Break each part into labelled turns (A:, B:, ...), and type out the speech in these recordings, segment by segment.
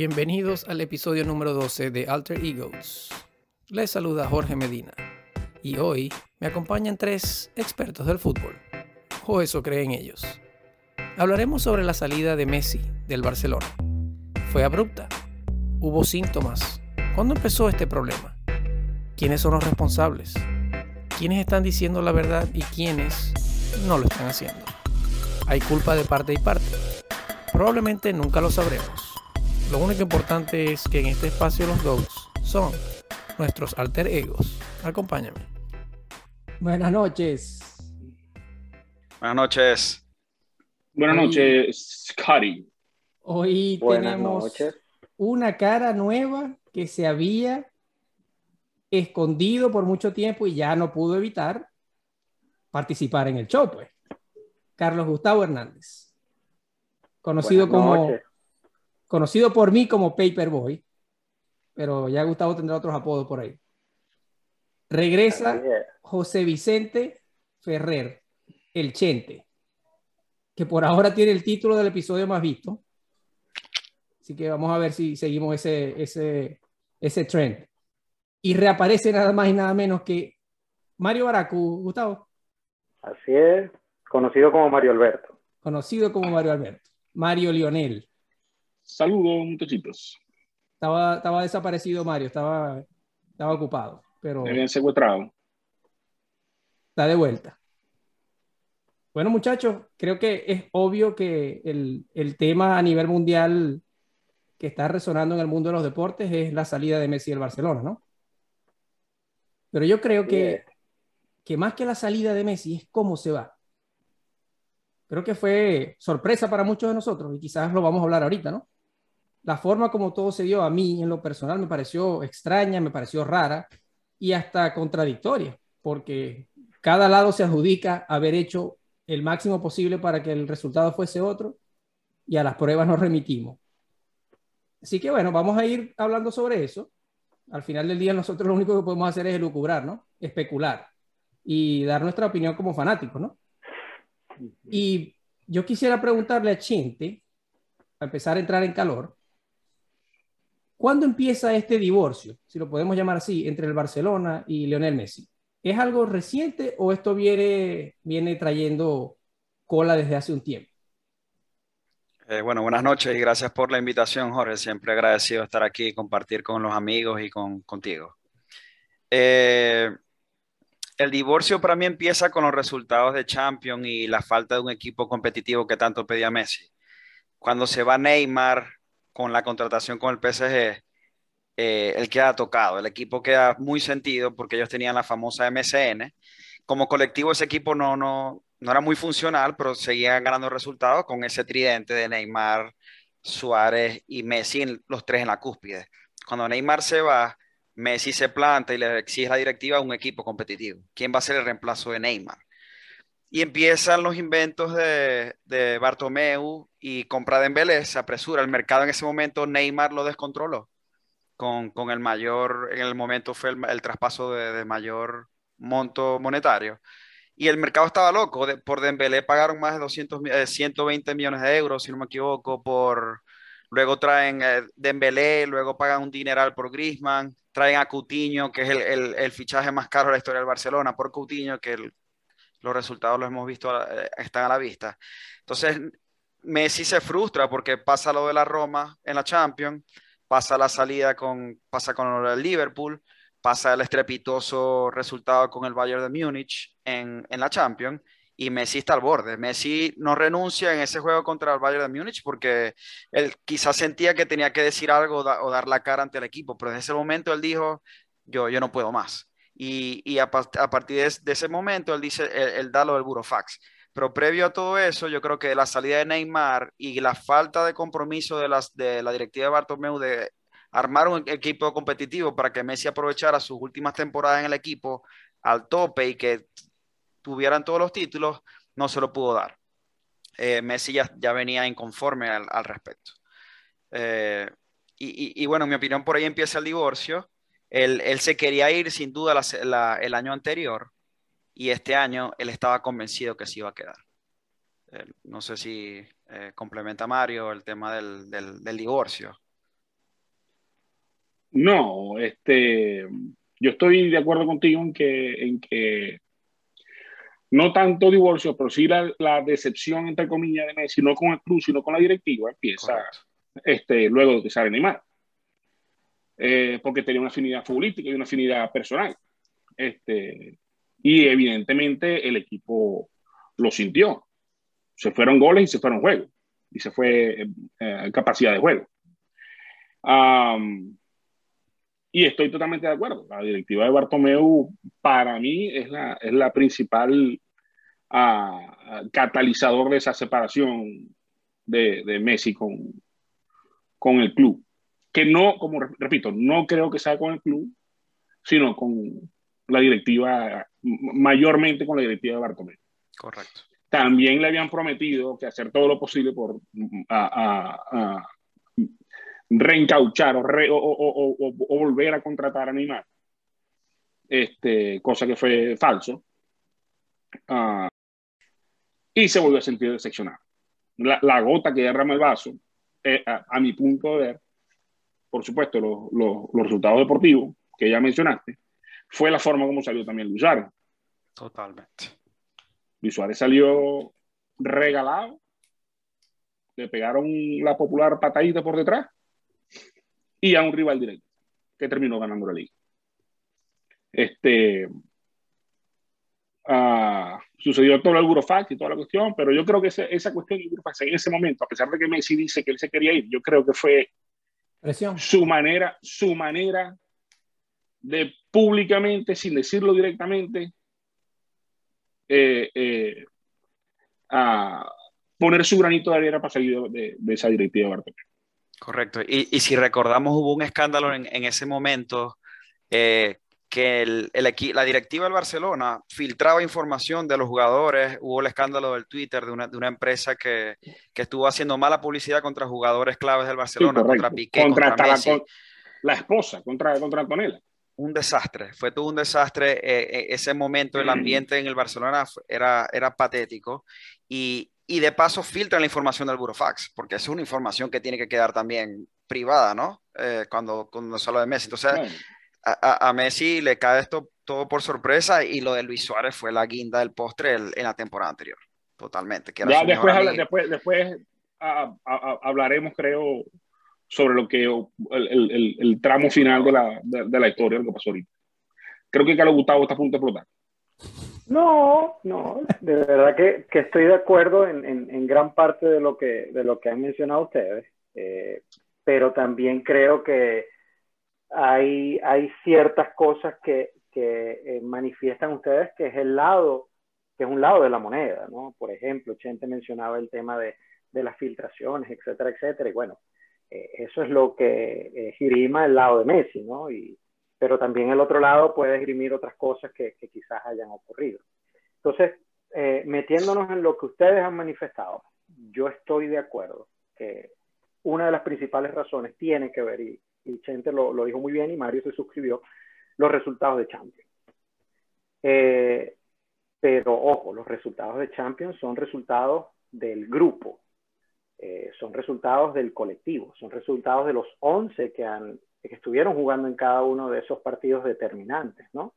A: Bienvenidos al episodio número 12 de Alter Egos. Les saluda Jorge Medina y hoy me acompañan tres expertos del fútbol, o eso creen ellos. Hablaremos sobre la salida de Messi del Barcelona. ¿Fue abrupta? ¿Hubo síntomas? ¿Cuándo empezó este problema? ¿Quiénes son los responsables? ¿Quiénes están diciendo la verdad y quiénes no lo están haciendo? ¿Hay culpa de parte y parte? Probablemente nunca lo sabremos lo único importante es que en este espacio los GOATs son nuestros alter egos. Acompáñame.
B: Buenas noches.
C: Buenas noches.
D: Buenas noches, Scotty.
B: Hoy tenemos una cara nueva que se había escondido por mucho tiempo y ya no pudo evitar participar en el show, pues. Carlos Gustavo Hernández, conocido como conocido por mí como Paperboy, pero ya Gustavo tendrá otros apodos por ahí. Regresa José Vicente Ferrer, el Chente, que por ahora tiene el título del episodio más visto. Así que vamos a ver si seguimos ese, ese, ese trend. Y reaparece nada más y nada menos que Mario Baracu, Gustavo.
E: Así es, conocido como Mario Alberto.
B: Conocido como Mario Alberto. Mario Lionel.
D: Saludos, muchachitos.
B: Estaba, estaba desaparecido Mario, estaba, estaba ocupado. Pero
D: Me habían secuestrado.
B: Está de vuelta. Bueno, muchachos, creo que es obvio que el, el, tema a nivel mundial que está resonando en el mundo de los deportes es la salida de Messi del Barcelona, ¿no? Pero yo creo que, que más que la salida de Messi es cómo se va. Creo que fue sorpresa para muchos de nosotros y quizás lo vamos a hablar ahorita, ¿no? La forma como todo se dio a mí en lo personal me pareció extraña, me pareció rara y hasta contradictoria, porque cada lado se adjudica haber hecho el máximo posible para que el resultado fuese otro y a las pruebas nos remitimos. Así que bueno, vamos a ir hablando sobre eso. Al final del día nosotros lo único que podemos hacer es elucubrar, ¿no? Especular y dar nuestra opinión como fanáticos, ¿no? Y yo quisiera preguntarle a Chinte, a empezar a entrar en calor, ¿Cuándo empieza este divorcio, si lo podemos llamar así, entre el Barcelona y Lionel Messi? ¿Es algo reciente o esto viene, trayendo cola desde hace un tiempo?
C: Eh, bueno, buenas noches y gracias por la invitación, Jorge. Siempre agradecido estar aquí y compartir con los amigos y con, contigo. Eh, el divorcio para mí empieza con los resultados de Champions y la falta de un equipo competitivo que tanto pedía Messi. Cuando se va Neymar, con la contratación con el PSG, eh, el queda tocado. El equipo queda muy sentido porque ellos tenían la famosa MCN. Como colectivo ese equipo no, no, no era muy funcional, pero seguían ganando resultados con ese tridente de Neymar, Suárez y Messi, los tres en la cúspide. Cuando Neymar se va, Messi se planta y le exige a la directiva un equipo competitivo. ¿Quién va a ser el reemplazo de Neymar? Y empiezan los inventos de, de Bartomeu y compra de Dembélé, se apresura. El mercado en ese momento, Neymar lo descontroló. Con, con el mayor, en el momento fue el, traspaso de, mayor monto monetario. Y el mercado estaba loco. por Dembélé pagaron más de 200, 120 eh, millones de euros, si no me equivoco, por... Luego traen eh, Dembélé, luego pagan un dineral por Griezmann, traen a Coutinho, que es el, el, el, fichaje más caro de la historia del Barcelona, por Coutinho, que el, los resultados los hemos visto, eh, están a la vista. Entonces, Messi se frustra porque pasa lo de la Roma en la Champions, pasa la salida con, pasa con el Liverpool, pasa el estrepitoso resultado con el Bayern de Múnich en, en, la Champions y Messi está al borde. Messi no renuncia en ese juego contra el Bayern de Múnich porque él quizás sentía que tenía que decir algo o dar la cara ante el equipo, pero en ese momento él dijo, yo, yo no puedo más. Y, a, partir de, ese momento, él dice, él, da lo del burofax. Pero previo a todo eso, yo creo que la salida de Neymar y la falta de compromiso de, las, de la directiva de Bartomeu de armar un equipo competitivo para que Messi aprovechara sus últimas temporadas en el equipo al tope y que tuvieran todos los títulos, no se lo pudo dar. Eh, Messi ya, ya, venía inconforme al, respecto. Eh, y, y, bueno, en mi opinión, por ahí empieza el divorcio. Él, se quería ir sin duda el año anterior y este año él estaba convencido que se iba a quedar. no sé si eh, complementa Mario el tema del, divorcio.
D: No, este, yo estoy de acuerdo contigo en que, en que no tanto divorcio, pero sí la, la, decepción, entre comillas, de Messi, no con el club, sino con la directiva, empieza este, luego de que sale Neymar. Eh, porque tenía una afinidad futbolística y una afinidad personal. Este, y evidentemente el equipo lo sintió. Se fueron goles y se fueron juegos. Y se fue eh, capacidad de juego. Um, y estoy totalmente de acuerdo. La directiva de Bartomeu, para mí, es la, es la principal uh, catalizador de esa separación de, de, Messi con, con el club. Que no, como repito, no creo que sea con el club, sino con la directiva, mayormente con la directiva de Bartomeu.
C: Correcto.
D: También le habían prometido que hacer todo lo posible por a, a, a reencauchar o, re, o, o, o, volver a contratar a Neymar. Este, cosa que fue falso. Uh, y se volvió a sentir decepcionado. La, la gota que derrama el vaso, eh, a, a, mi punto de ver, por supuesto, los, los, los, resultados deportivos que ya mencionaste, fue la forma como salió también Luis Suárez.
C: Totalmente.
D: Luis Suárez salió regalado, le pegaron la popular patadita por detrás y a un rival directo que terminó ganando la liga. Este, uh, sucedió todo el Eurofax y toda la cuestión, pero yo creo que ese, esa cuestión en ese momento, a pesar de que Messi dice que él se quería ir, yo creo que fue
B: Presión.
D: su manera, su manera de públicamente, sin decirlo directamente, eh, eh, a poner su granito de arena para salir de, de esa directiva de Bartomeu.
C: Correcto. Y, y, si recordamos, hubo un escándalo en, en ese momento eh, que el, el la directiva del Barcelona filtraba información de los jugadores. Hubo el escándalo del Twitter de una, de una empresa que, que, estuvo haciendo mala publicidad contra jugadores claves del Barcelona,
D: sí,
C: contra Piqué,
D: contra,
C: contra Messi.
D: La, la, esposa, contra, contra Antonella.
C: Un desastre, fue todo un desastre. Eh, ese momento, el ambiente en el Barcelona era, era patético. Y, y de paso filtran la información del Burofax, porque es una información que tiene que quedar también privada, ¿no? Eh, cuando, cuando se habla de Messi. Entonces, bueno. A, a, Messi le cae esto todo por sorpresa y lo de Luis Suárez fue la guinda del postre el, en la temporada anterior. Totalmente. Que
D: ya después, habla, después, después a, hablaremos, creo, sobre lo que el, el, el tramo final de la, de, de la historia, lo que pasó ahorita. Creo que Carlos Gustavo está a punto de explotar.
E: No, no, de verdad que, que estoy de acuerdo en, en, en, gran parte de lo que, de lo que han mencionado ustedes, eh, pero también creo que hay, ciertas cosas que, eh, manifiestan ustedes que es el lado, que es un lado de la moneda, ¿no? Por ejemplo, Chente mencionaba el tema de, las filtraciones, etcétera, etcétera, y bueno, eh, eso es lo que eh, girima el lado de Messi, ¿no? Y, pero también el otro lado puede esgrimir otras cosas que, quizás hayan ocurrido. Entonces, metiéndonos en lo que ustedes han manifestado, yo estoy de acuerdo que una de las principales razones tiene que ver, y, y Chente lo, dijo muy bien y Mario se suscribió, los resultados de Champions. Eh, pero ojo, los resultados de Champions son resultados del grupo, eh, son resultados del colectivo, son resultados de los 11 que han que estuvieron jugando en cada uno de esos partidos determinantes, ¿no?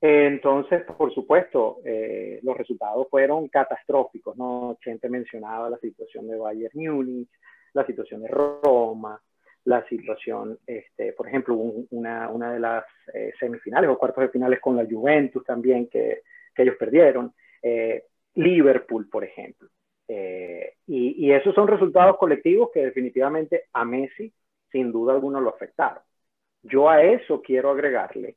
E: Entonces, por supuesto, eh, los resultados fueron catastróficos, ¿no? Chente mencionaba la situación de Bayern Múnich, la situación de Roma, la situación, este, por ejemplo, un, una, una, de las eh, semifinales o cuartos de finales con la Juventus también que, que ellos perdieron, eh, Liverpool, por ejemplo. Eh, y, y esos son resultados colectivos que definitivamente a Messi sin duda alguna lo afectaron. Yo a eso quiero agregarle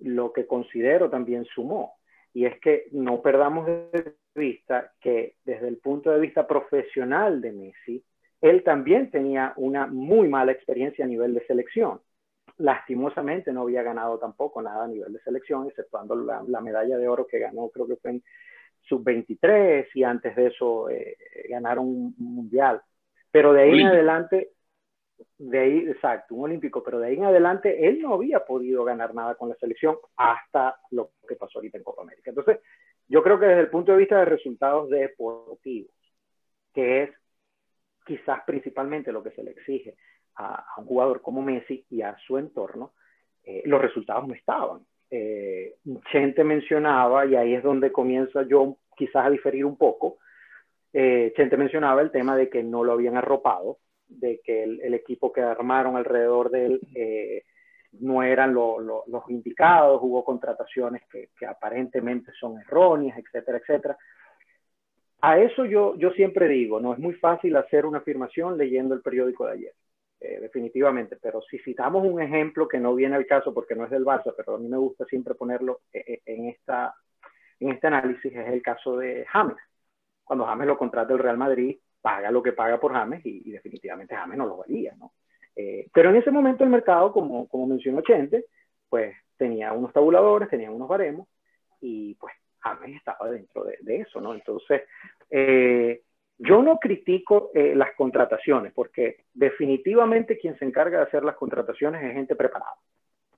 E: lo que considero también sumó, y es que no perdamos de vista que desde el punto de vista profesional de Messi, él también tenía una muy mala experiencia a nivel de selección. Lastimosamente no había ganado tampoco nada a nivel de selección, exceptuando la, la medalla de oro que ganó, creo que fue en sub-23 y antes de eso eh, ganaron un mundial. Pero de ahí Olímpico. en adelante de ahí, exacto, un olímpico, pero de ahí en adelante él no había podido ganar nada con la selección hasta lo que pasó ahorita en Copa América. Entonces, yo creo que desde el punto de vista de resultados deportivos, que es quizás principalmente lo que se le exige a, un jugador como Messi y a su entorno, eh, los resultados no estaban. Eh, Chente mencionaba, y ahí es donde comienza yo quizás a diferir un poco, eh, Chente mencionaba el tema de que no lo habían arropado, de que el, equipo que armaron alrededor de él eh, no eran los indicados, hubo contrataciones que, que, aparentemente son erróneas, etcétera, etcétera. A eso yo, yo siempre digo, no es muy fácil hacer una afirmación leyendo el periódico de ayer. Eh, definitivamente, pero si citamos un ejemplo que no viene al caso porque no es del Barça, pero a mí me gusta siempre ponerlo eh, eh, en, esta, en este análisis, es el caso de James. Cuando James lo contrata el Real Madrid, paga lo que paga por James y, definitivamente James no lo valía, ¿no? pero en ese momento el mercado, como, como mencionó Chente, pues tenía unos tabuladores, tenía unos baremos y pues James estaba dentro de, de eso, ¿no? Entonces, eh, yo no critico eh, las contrataciones, porque definitivamente quien se encarga de hacer las contrataciones es gente preparada,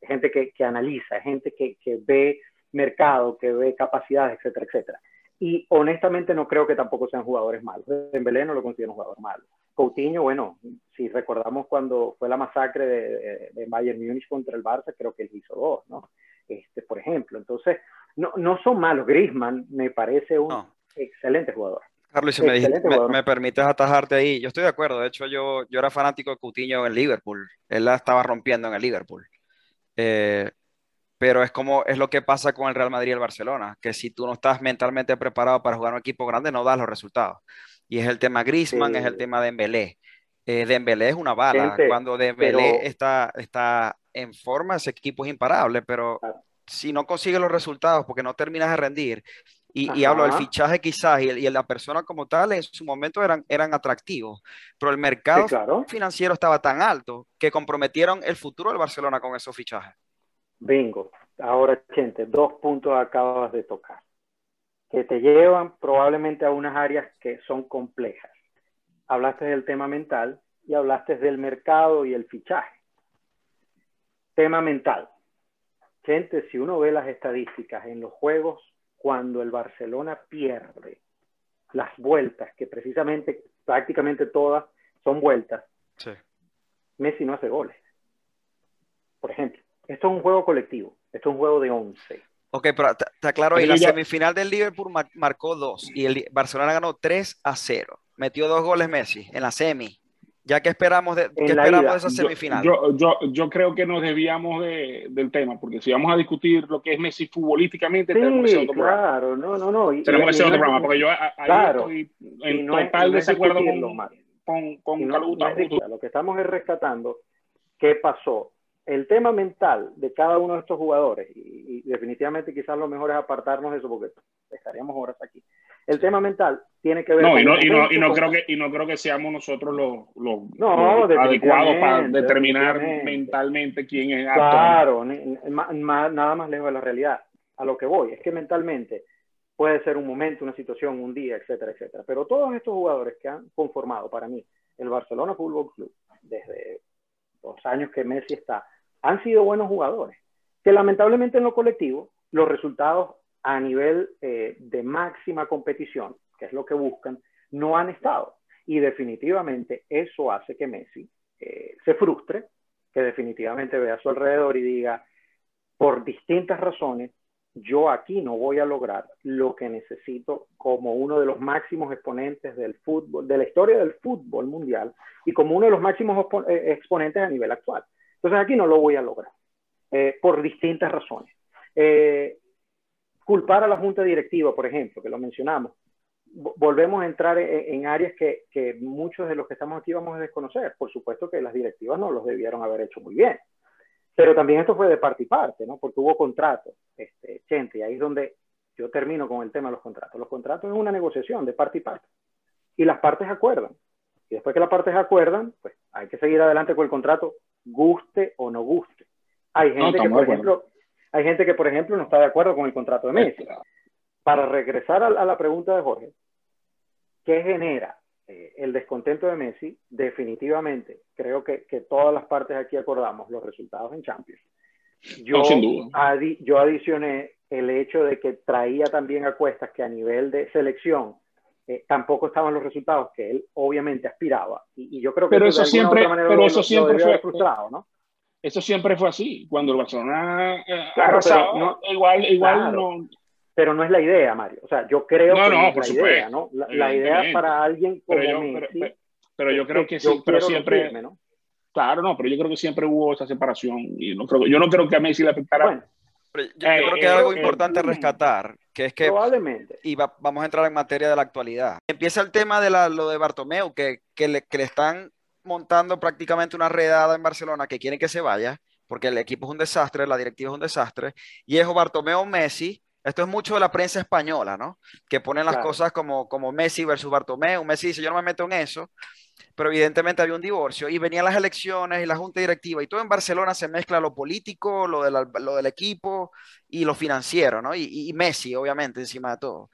E: gente que, que analiza, gente que, que, ve mercado, que ve capacidades, etcétera, etcétera. Y honestamente no creo que tampoco sean jugadores malos. Dembélé no lo considero un jugador malo. Coutinho, bueno, si recordamos cuando fue la masacre de, de, Bayern Múnich contra el Barça, creo que él hizo dos, ¿no? Este, por ejemplo. Entonces, no, no son malos. Griezmann me parece un excelente jugador.
C: Carlos, si me, me, permites atajarte ahí, yo estoy de acuerdo. De hecho, yo, yo era fanático de Coutinho en Liverpool. Él la estaba rompiendo en el Liverpool. Eh, pero es como es lo que pasa con el Real Madrid y el Barcelona, que si tú no estás mentalmente preparado para jugar un equipo grande, no das los resultados. Y es el tema Griezmann, es el tema de Dembélé. Eh, Dembélé es una bala. Cuando Dembélé está, está en forma, ese equipo es imparable, pero si no consigue los resultados porque no terminas de rendir, y, hablo del fichaje quizás y, y, la persona como tal en su momento eran, eran atractivos, pero el mercado financiero estaba tan alto que comprometieron el futuro del Barcelona con esos fichajes.
E: Bingo. Ahora, gente, dos puntos acabas de tocar, que te llevan probablemente a unas áreas que son complejas. Hablaste del tema mental y hablaste del mercado y el fichaje. Tema mental. Gente, si uno ve las estadísticas en los juegos cuando el Barcelona pierde las vueltas, que precisamente prácticamente todas son vueltas, Messi no hace goles. Por ejemplo, esto es un juego colectivo, esto es un juego de 11.
C: Ok, pero está claro, y la semifinal del Liverpool marcó dos y el Barcelona ganó 3 a 0. Metió dos goles Messi en la semi. Ya que esperamos de, esperamos esa semifinal.
D: Yo, yo, yo, creo que nos desviamos de, del tema, porque si vamos a discutir lo que es Messi futbolísticamente,
E: tenemos que hacer otro claro, no, no, no.
D: tenemos que hacer otro programa, porque yo ahí estoy en total desacuerdo con, con,
E: Lo que estamos es rescatando qué pasó. El tema mental de cada uno de estos jugadores, y, y definitivamente quizás lo mejor es apartarnos de eso, porque estaríamos horas aquí el tema mental tiene que ver
D: no, y no, y no, y no creo que y no creo que seamos nosotros los, los, adecuados para determinar mentalmente quién es
E: apto. Claro, nada más lejos de la realidad. A lo que voy es que mentalmente puede ser un momento, una situación, un día, etcétera, etcétera. Pero todos estos jugadores que han conformado para mí el Barcelona Fútbol Club desde los años que Messi está, han sido buenos jugadores. Que lamentablemente en lo colectivo los resultados a nivel eh, de máxima competición, que es lo que buscan, no han estado. Y definitivamente eso hace que Messi eh, se frustre, que definitivamente vea a su alrededor y diga, por distintas razones, yo aquí no voy a lograr lo que necesito como uno de los máximos exponentes del fútbol, de la historia del fútbol mundial y como uno de los máximos eh, exponentes a nivel actual. Entonces aquí no lo voy a lograr, por distintas razones. Eh, culpar a la junta directiva, por ejemplo, que lo mencionamos, volvemos a entrar en, áreas que, muchos de los que estamos aquí vamos a desconocer. Por supuesto que las directivas no los debieron haber hecho muy bien. Pero también esto fue de parte y parte, ¿no? Porque hubo contratos, este, gente, y ahí es donde yo termino con el tema de los contratos. Los contratos es una negociación de parte y parte. Y las partes acuerdan. Y después que las partes acuerdan, pues hay que seguir adelante con el contrato, guste o no guste. Hay gente que, por ejemplo, hay gente que, por ejemplo, no está de acuerdo con el contrato de Messi. Para regresar a, la pregunta de Jorge, ¿qué genera eh, el descontento de Messi? Definitivamente, creo que, todas las partes aquí acordamos los resultados en Champions.
D: Yo, sin duda.
E: yo adicioné el hecho de que traía también a cuestas que a nivel de selección eh, tampoco estaban los resultados que él obviamente aspiraba. Y, yo creo que
D: pero eso, siempre, pero eso siempre fue
E: frustrado, ¿no?
D: Eso siempre fue así. Cuando el Barcelona eh, no, igual, igual no.
E: Pero no es la idea, Mario. O sea, yo creo que no es la idea, ¿no? La, idea para alguien como pero yo,
D: pero, yo creo que, sí, pero siempre. Claro, no, pero yo creo que siempre hubo esa separación y no creo, yo no creo que a Messi le afectara
C: yo, creo que hay algo importante rescatar, que es que...
E: Probablemente.
C: Y vamos a entrar en materia de la actualidad. Empieza el tema de la, lo de Bartomeu, que, que, le, que le están montando prácticamente una redada en Barcelona, que quieren que se vaya, porque el equipo es un desastre, la directiva es un desastre, y es Bartomeu Messi, esto es mucho de la prensa española, ¿no? Que ponen las cosas como, como Messi versus Bartomeu. Messi dice, yo no me meto en eso, pero evidentemente había un divorcio y venían las elecciones y la junta directiva y todo en Barcelona se mezcla lo político, lo, lo del equipo y lo financiero, ¿no? Y, Messi, obviamente, encima de todo.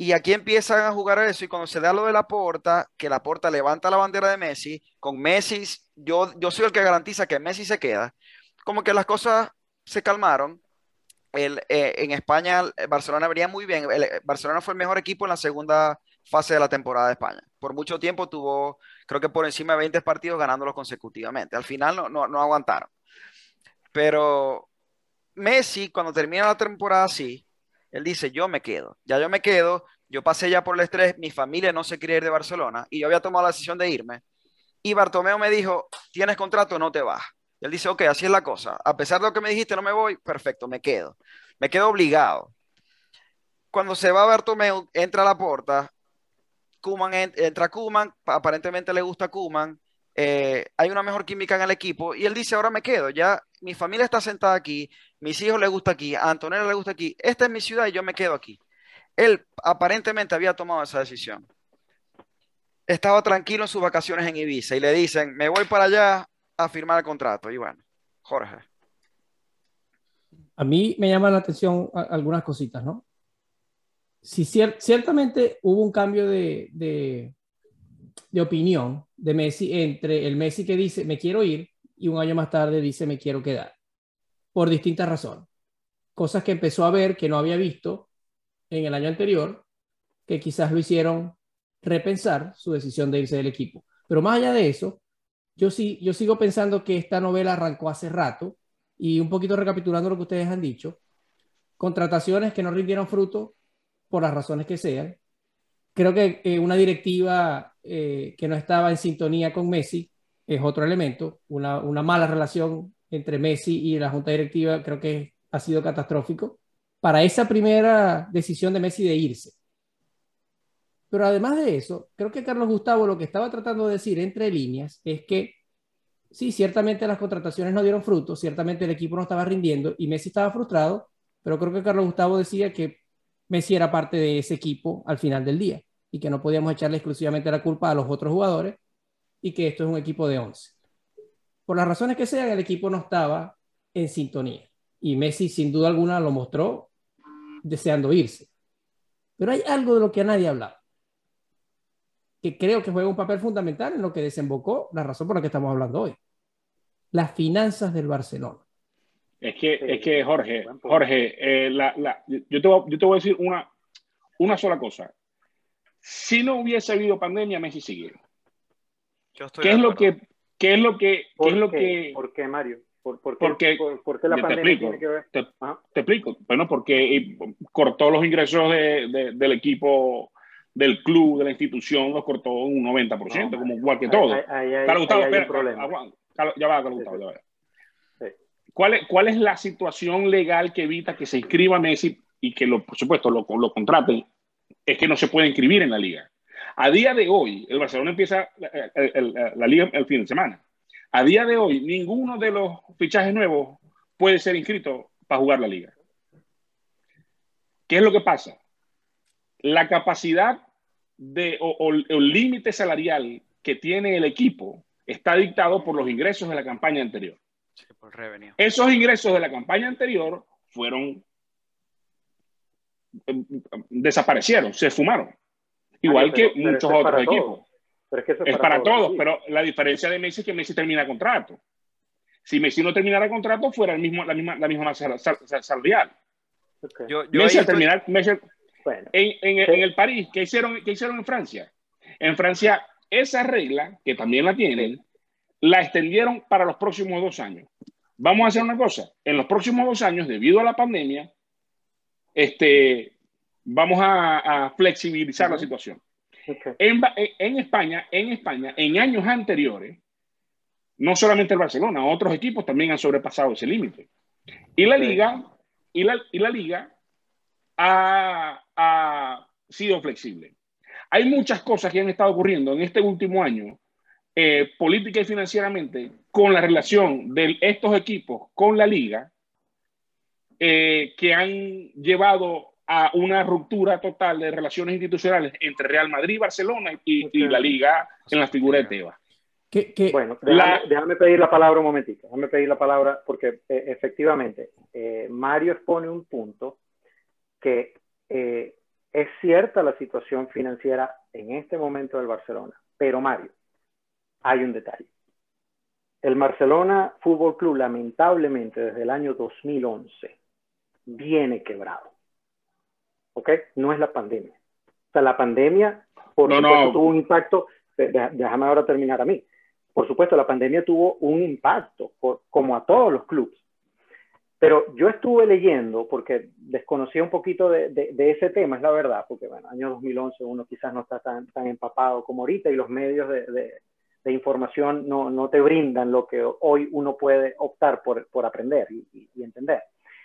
C: Y aquí empiezan a jugar eso y cuando se da lo de la porta, que la porta levanta la bandera de Messi, con Messi, yo, yo soy el que garantiza que Messi se queda, como que las cosas se calmaron. El, eh, en España, Barcelona venía muy bien. Barcelona fue el mejor equipo en la segunda fase de la temporada de España. Por mucho tiempo tuvo, creo que por encima de 20 partidos ganándolos consecutivamente. Al final no, no, no aguantaron. Pero Messi, cuando termina la temporada así, él dice, yo me quedo, ya yo me quedo, yo pasé ya por el estrés, mi familia no se quería ir de Barcelona y yo había tomado la decisión de irme. Y Bartomeo me dijo, tienes contrato, no te vas. Él dice, ok, así es la cosa. A pesar de lo que me dijiste, no me voy, perfecto, me quedo. Me quedo obligado. Cuando se va Bartomeu, entra a la puerta, Kuman entra Kuman, aparentemente le gusta Kuman, eh, hay una mejor química en el equipo y él dice, ahora me quedo, ya mi familia está sentada aquí, mis hijos les gusta aquí, a Antonella le gusta aquí, esta es mi ciudad y yo me quedo aquí. Él aparentemente había tomado esa decisión. Estaba tranquilo en sus vacaciones en Ibiza y le dicen, me voy para allá a firmar el contrato. Y bueno, Jorge.
B: A mí me llaman la atención algunas cositas, ¿no? si ciertamente hubo un cambio de, de, opinión de Messi entre el Messi que dice me quiero ir y un año más tarde dice me quiero quedar, por distintas razones. Cosas que empezó a ver que no había visto en el año anterior, que quizás lo hicieron repensar su decisión de irse del equipo. Pero más allá de eso, yo, sí, yo sigo pensando que esta novela arrancó hace rato y un poquito recapitulando lo que ustedes han dicho, contrataciones que no rindieron fruto por las razones que sean. Creo que eh, una directiva eh, que no estaba en sintonía con Messi es otro elemento. Una, una, mala relación entre Messi y la junta directiva creo que ha sido catastrófico para esa primera decisión de Messi de irse. Pero además de eso, creo que Carlos Gustavo lo que estaba tratando de decir entre líneas es que sí, ciertamente las contrataciones no dieron fruto, ciertamente el equipo no estaba rindiendo y Messi estaba frustrado, pero creo que Carlos Gustavo decía que Messi era parte de ese equipo al final del día y que no podíamos echarle exclusivamente la culpa a los otros jugadores y que esto es un equipo de 11. Por las razones que sean, el equipo no estaba en sintonía y Messi sin duda alguna lo mostró deseando irse. Pero hay algo de lo que a nadie ha hablado, que creo que juega un papel fundamental en lo que desembocó la razón por la que estamos hablando hoy. Las finanzas del Barcelona.
D: Es que, es que Jorge, Jorge, eh, la, la, yo, te voy, yo, te voy, a decir una, una sola cosa. Si no hubiese habido pandemia, Messi sigue. ¿Qué es, lo que, ¿Qué es lo que, qué es lo que,
E: ¿Por qué, Mario? ¿Por, por,
D: qué,
E: por, qué la pandemia explico, tiene que ver?
D: Te, te, explico. Bueno, porque cortó los ingresos de, de, del equipo, del club, de la institución, los cortó un 90%, como igual que todo.
E: Ahí, ahí, Gustavo, espera,
D: ya va, Carlos Gustavo, ya va. ¿Cuál es, ¿Cuál es la situación legal que evita que se inscriba Messi y que, lo, por supuesto, lo, lo contraten? Es que no se puede inscribir en la liga. A día de hoy, el Barcelona empieza la, la liga el fin de semana. A día de hoy, ninguno de los fichajes nuevos puede ser inscrito para jugar la liga. ¿Qué es lo que pasa? La capacidad de, o el límite salarial que tiene el equipo está dictado por los ingresos de la campaña anterior. Esos ingresos de la campaña anterior fueron em, desaparecieron, se fumaron. Igual que muchos otros equipos. es, para, todos, pero la diferencia de Messi es que Messi termina contrato. Si Messi no terminara contrato, fuera el mismo, la misma, la misma salarial. Messi, al terminar, Messi, Bueno, en, en, el París, ¿qué hicieron, ¿qué hicieron en Francia? En Francia, esa regla, que también la tienen, la extendieron para los próximos dos años. Vamos a hacer una cosa, en los próximos dos años, debido a la pandemia, este, vamos a, flexibilizar la situación. En, en, España, en España, en años anteriores, no solamente el Barcelona, otros equipos también han sobrepasado ese límite. Y la liga, y la, y la liga ha, ha, sido flexible. Hay muchas cosas que han estado ocurriendo en este último año, eh, política y financieramente, con la relación de estos equipos con la liga, eh, que han llevado a una ruptura total de relaciones institucionales entre Real Madrid, Barcelona y, y la liga en la figura de Tebas.
E: Bueno, déjame, pedir la palabra un momentito, déjame pedir la palabra porque eh, efectivamente eh, Mario expone un punto que eh, es cierta la situación financiera en este momento del Barcelona, pero Mario, hay un detalle. El Barcelona Fútbol Club lamentablemente desde el año 2011 viene quebrado. ¿Ok? No es la pandemia. O sea, la pandemia, por supuesto, tuvo un impacto. Déjame ahora terminar a mí. Por supuesto, la pandemia tuvo un impacto, como a todos los clubes. Pero yo estuve leyendo, porque desconocía un poquito de, ese tema, es la verdad, porque bueno, año 2011 uno quizás no está tan, tan empapado como ahorita y los medios de, información no, no, te brindan lo que hoy uno puede optar por, por aprender y, entender.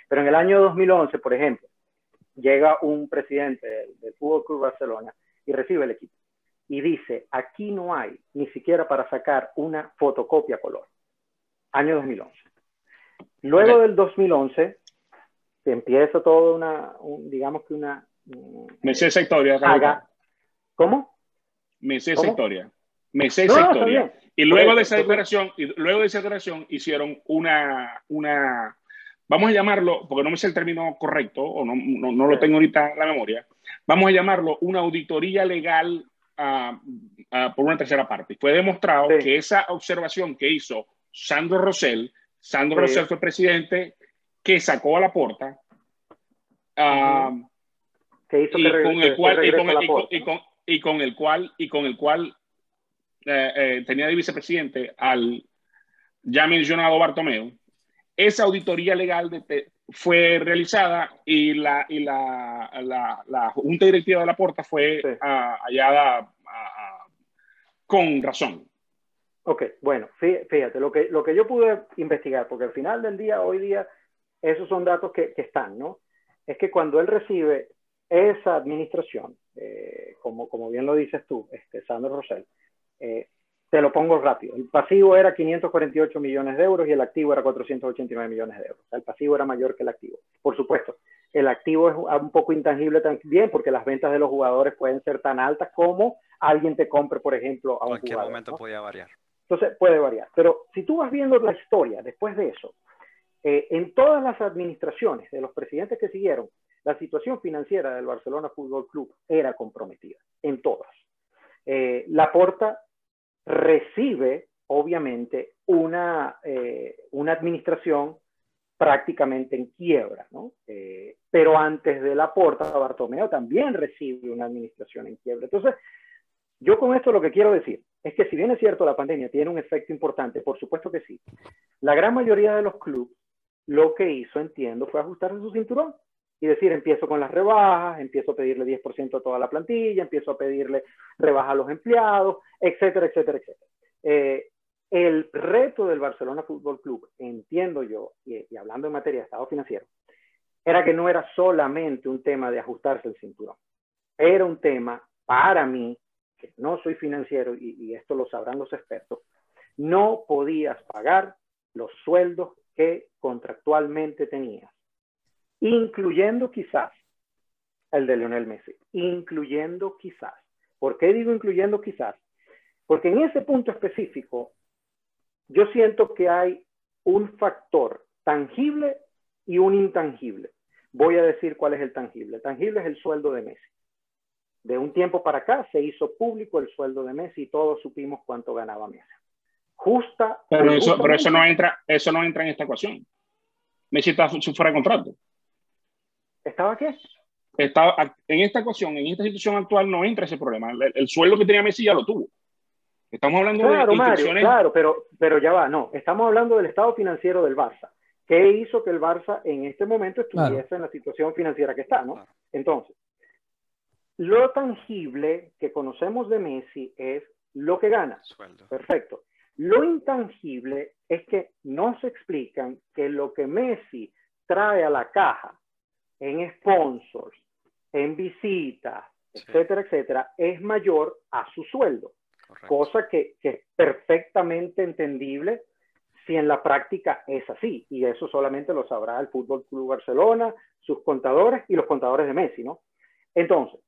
E: Pero en el año 2011, por ejemplo, llega un presidente del, Fútbol Club Barcelona y recibe el equipo y dice, aquí no hay ni siquiera para sacar una fotocopia color. Año 2011. Luego del 2011, se empieza todo una, digamos que una...
D: Me sé esa historia.
E: ¿Cómo?
D: Me sé esa historia. Me sé esa historia. Y luego de esa declaración, y luego de esa declaración hicieron una, una, vamos a llamarlo, porque no me sé el término correcto, o no, no, no lo tengo ahorita en la memoria, vamos a llamarlo una auditoría legal por una tercera parte. Fue demostrado que esa observación que hizo Sandro Rosell, Sandro Rosell fue presidente que sacó a la puerta y con el cual y con el cual y con el cual tenía de vicepresidente al ya mencionado Bartomeu. Esa auditoría legal de, fue realizada y la, y la, la, Junta Directiva de la Porta fue hallada con razón.
E: Ok, bueno, fíjate, lo que, lo que yo pude investigar, porque al final del día, hoy día, esos son datos que, que están, ¿no? Es que cuando él recibe esa administración, eh, como, como bien lo dices tú, este, Sandro Rosell, eh, te lo pongo rápido. El pasivo era 548 millones de euros y el activo era 489 millones de euros. el pasivo era mayor que el activo. Por supuesto, el activo es un poco intangible también porque las ventas de los jugadores pueden ser tan altas como alguien te compre, por ejemplo, a un
C: Cualquier momento podía variar.
E: Entonces, puede variar. Pero si tú vas viendo la historia después de eso, eh, en todas las administraciones de los presidentes que siguieron, la situación financiera del Barcelona Fútbol Club era comprometida, en todas. Eh, la porta recibe, obviamente, una, eh, una administración prácticamente en quiebra, ¿no? Eh, pero antes de la porta, Bartomeo también recibe una administración en quiebra. Entonces, yo con esto lo que quiero decir es que si bien es cierto la pandemia tiene un efecto importante, por supuesto que sí, la gran mayoría de los clubes lo que hizo, entiendo, fue ajustarse su cinturón y decir, empiezo con las rebajas, empiezo a pedirle 10% a toda la plantilla, empiezo a pedirle rebaja a los empleados, etcétera, etcétera, etcétera. Eh, el reto del Barcelona Fútbol Club, entiendo yo, y, hablando en materia de estado financiero, era que no era solamente un tema de ajustarse el cinturón. Era un tema, para mí, que no soy financiero y esto lo sabrán los expertos, no podías pagar los sueldos que contractualmente tenías incluyendo quizás el de Lionel Messi, incluyendo quizás. ¿Por qué digo incluyendo quizás? Porque en ese punto específico, yo siento que hay un factor tangible y un intangible. Voy a decir cuál es el tangible. El tangible es el sueldo de Messi. De un tiempo para acá se hizo público el sueldo de Messi y todos supimos cuánto ganaba Messi. Justa.
D: Pero eso, pero eso no entra, eso no entra en esta ecuación. Messi está fuera de contrato.
E: ¿Estaba qué?
D: está, en esta ocasión, en esta situación actual, no entra ese problema. El, sueldo que tenía Messi ya lo tuvo. Estamos hablando
E: claro,
D: de
E: Mario, Claro, pero, pero ya va, no. Estamos hablando del estado financiero del Barça. ¿Qué hizo que el Barça en este momento estuviese en la situación financiera que está, no? Entonces, lo tangible que conocemos de Messi es lo que gana. Perfecto. Lo intangible es que no se explican que lo que Messi trae a la caja en sponsors, en visitas, etcétera, etcétera, es mayor a su sueldo. Cosa que, que, es perfectamente entendible si en la práctica es así. Y eso solamente lo sabrá el Fútbol Club Barcelona, sus contadores y los contadores de Messi, ¿no? Entonces,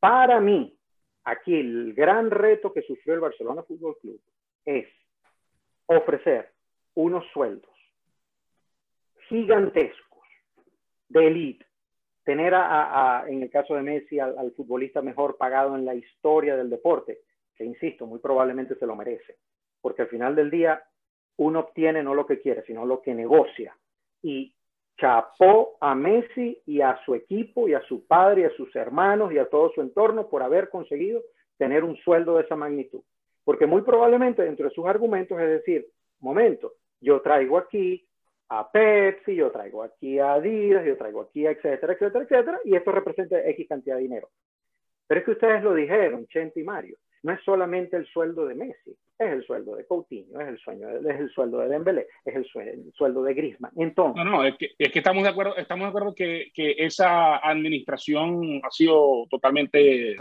E: para mí, aquí el gran reto que sufrió el Barcelona Fútbol Club es ofrecer unos sueldos gigantescos de élite, tener a, en el caso de Messi al, futbolista mejor pagado en la historia del deporte, que insisto, muy probablemente se lo merece, porque al final del día uno obtiene no lo que quiere, sino lo que negocia. Y chapó a Messi y a su equipo y a su padre y a sus hermanos y a todo su entorno por haber conseguido tener un sueldo de esa magnitud. Porque muy probablemente dentro de sus argumentos es decir, momento, yo traigo aquí a Pepsi, yo traigo aquí a Adidas, yo traigo aquí a etcétera, etcétera, etcétera, y esto representa X cantidad de dinero. Pero es que ustedes lo dijeron, Chente y Mario, no es solamente el sueldo de Messi, es el sueldo de Coutinho, es el, sueño, es el sueldo de Dembélé, es el, sueldo de Griezmann. Entonces,
D: no, no, es que, es que estamos de acuerdo, estamos de acuerdo que, que esa administración ha sido totalmente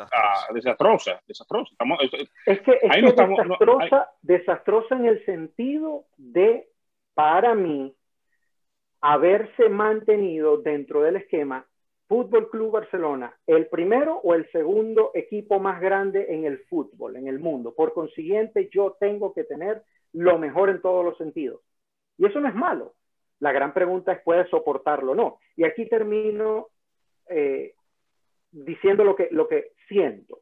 D: desastrosa, ah, desastrosa. Estamos,
E: es que, es desastrosa, desastrosa en el sentido de, para mí, haberse mantenido dentro del esquema Fútbol Club Barcelona, el primero o el segundo equipo más grande en el fútbol, en el mundo. Por consiguiente, yo tengo que tener lo mejor en todos los sentidos. Y eso no es malo. La gran pregunta es, ¿puedes soportarlo o no? Y aquí termino eh, diciendo lo que, lo que siento.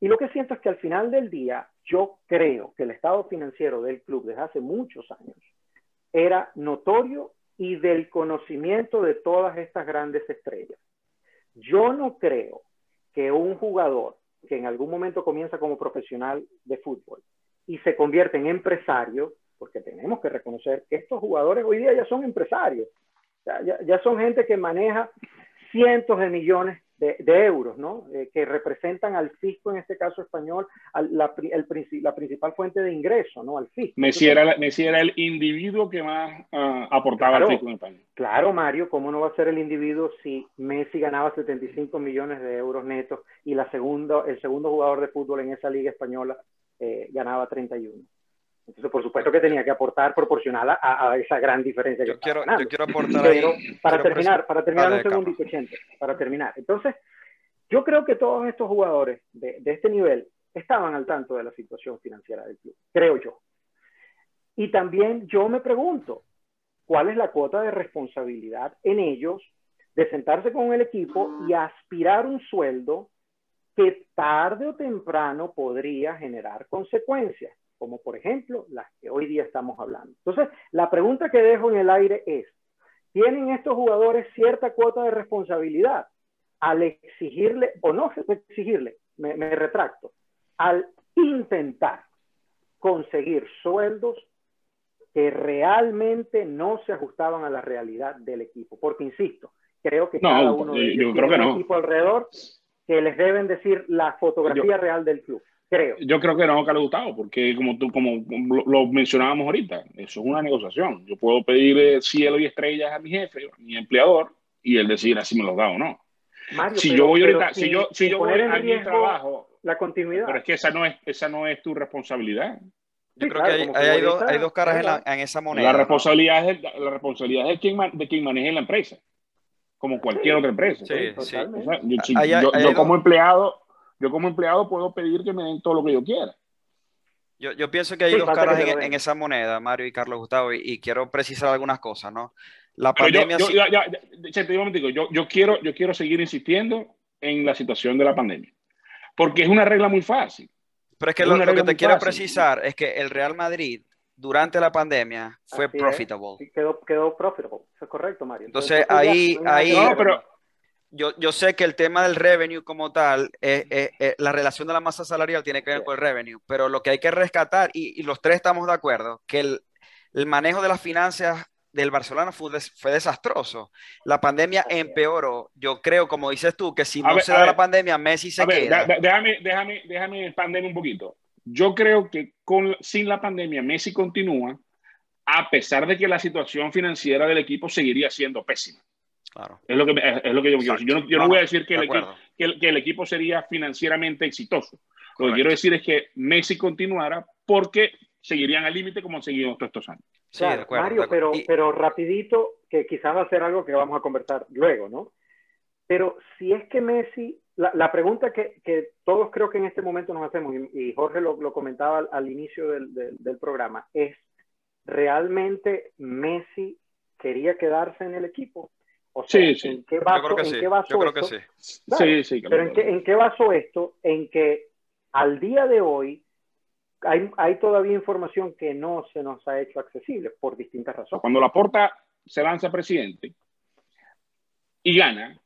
E: Y lo que siento es que al final del día, yo creo que el estado financiero del club desde hace muchos años era notorio y del conocimiento de todas estas grandes estrellas. Yo no creo que un jugador que en algún momento comienza como profesional de fútbol y se convierte en empresario, porque tenemos que reconocer que estos jugadores hoy día ya son empresarios, ya, son gente que maneja cientos de millones de, euros, ¿no? Eh, que representan al fisco, en este caso español, la, la, principal fuente de ingreso, ¿no? Al fisco.
D: Messi, era, era el individuo que más ah, aportaba al fisco en España.
E: Claro, Mario, ¿cómo no va a ser el individuo si Messi ganaba 75 millones de euros netos y la segundo, el segundo jugador de fútbol en esa liga española eh, ganaba 31? Entonces, por supuesto que tenía que aportar proporcional a, esa gran diferencia que
C: yo quiero, yo quiero aportar ahí,
E: para terminar, para terminar un segundito, Chente, para terminar. Entonces, yo creo que todos estos jugadores de, de este nivel estaban al tanto de la situación financiera del club, creo yo. Y también yo me pregunto, ¿cuál es la cuota de responsabilidad en ellos de sentarse con el equipo y aspirar un sueldo que tarde o temprano podría generar consecuencias? Como por ejemplo las que hoy día estamos hablando. Entonces, la pregunta que dejo en el aire es, ¿tienen estos jugadores cierta cuota de responsabilidad al exigirle, o no exigirle, me, me retracto, al intentar conseguir sueldos que realmente no se ajustaban a la realidad del equipo? Porque, insisto, creo que cada uno de ellos tiene un equipo alrededor que les deben decir la fotografía real del club. Creo.
D: Yo creo que no, Carlos Gustavo, porque como tú, como lo mencionábamos ahorita, eso es una negociación. Yo puedo pedir cielo y estrellas a mi jefe, a mi empleador, y él decir si me los da o no. si yo voy ahorita, si yo, si yo voy a mi trabajo,
E: la continuidad.
D: Pero es que esa no es, esa no es tu responsabilidad.
C: Yo creo que hay, hay, dos, hay, dos, caras en, la, en, esa moneda.
D: La responsabilidad es, la responsabilidad es de quien, de quien maneje la empresa, como cualquier otra empresa.
C: Sí, sí.
D: yo, yo como empleado yo como empleado puedo pedir que me den todo lo que yo quiera.
C: Yo, yo pienso que hay dos caras en, esa moneda, Mario y Carlos Gustavo, y, quiero precisar algunas cosas, ¿no?
D: La pandemia... Yo, yo, ya, yo, yo, quiero, yo quiero seguir insistiendo en la situación de la pandemia, porque es una regla muy fácil.
C: Pero es que lo, que te quiero precisar es que el Real Madrid durante la pandemia fue profitable.
E: quedó, quedó profitable, eso es correcto, Mario.
C: Entonces, ahí... ahí
D: no, pero,
C: yo, yo sé que el tema del revenue como tal, eh, eh, eh, la relación de la masa salarial tiene que ver con el revenue, pero lo que hay que rescatar, y, y los tres estamos de acuerdo, que el, el, manejo de las finanzas del Barcelona fue, fue desastroso. La pandemia empeoró. Yo creo, como dices tú, que si no ver, se da ver, la pandemia, Messi se
D: ver,
C: queda.
D: Déjame, déjame, déjame expandir un poquito. Yo creo que con, sin la pandemia, Messi continúa, a pesar de que la situación financiera del equipo seguiría siendo pésima.
C: Claro.
D: Es lo que, es lo que yo quiero decir. Yo no, yo no, no voy a decir que el, equipo, que, el, que el, equipo, sería financieramente exitoso. Correcto. Lo que quiero decir es que Messi continuara porque seguirían al límite como han seguido todos estos años.
E: Sí, claro, de acuerdo, Mario, de acuerdo. Pero, y... pero rapidito, que quizás va a ser algo que vamos a conversar luego, ¿no? Pero si es que Messi, la, la pregunta que, que, todos creo que en este momento nos hacemos, y, y Jorge lo, lo, comentaba al, al inicio del, del, del, programa, es, ¿realmente Messi quería quedarse en el equipo? O sea,
D: sí, sí.
E: ¿en qué basó,
C: Yo creo que
E: ¿en
C: sí. Yo creo que
E: esto?
C: sí.
E: Claro,
D: sí, sí.
E: Pero ¿en qué, ¿en qué basó esto? En que al día de hoy hay, hay, todavía información que no se nos ha hecho accesible por distintas razones.
D: Cuando la porta se lanza presidente y gana,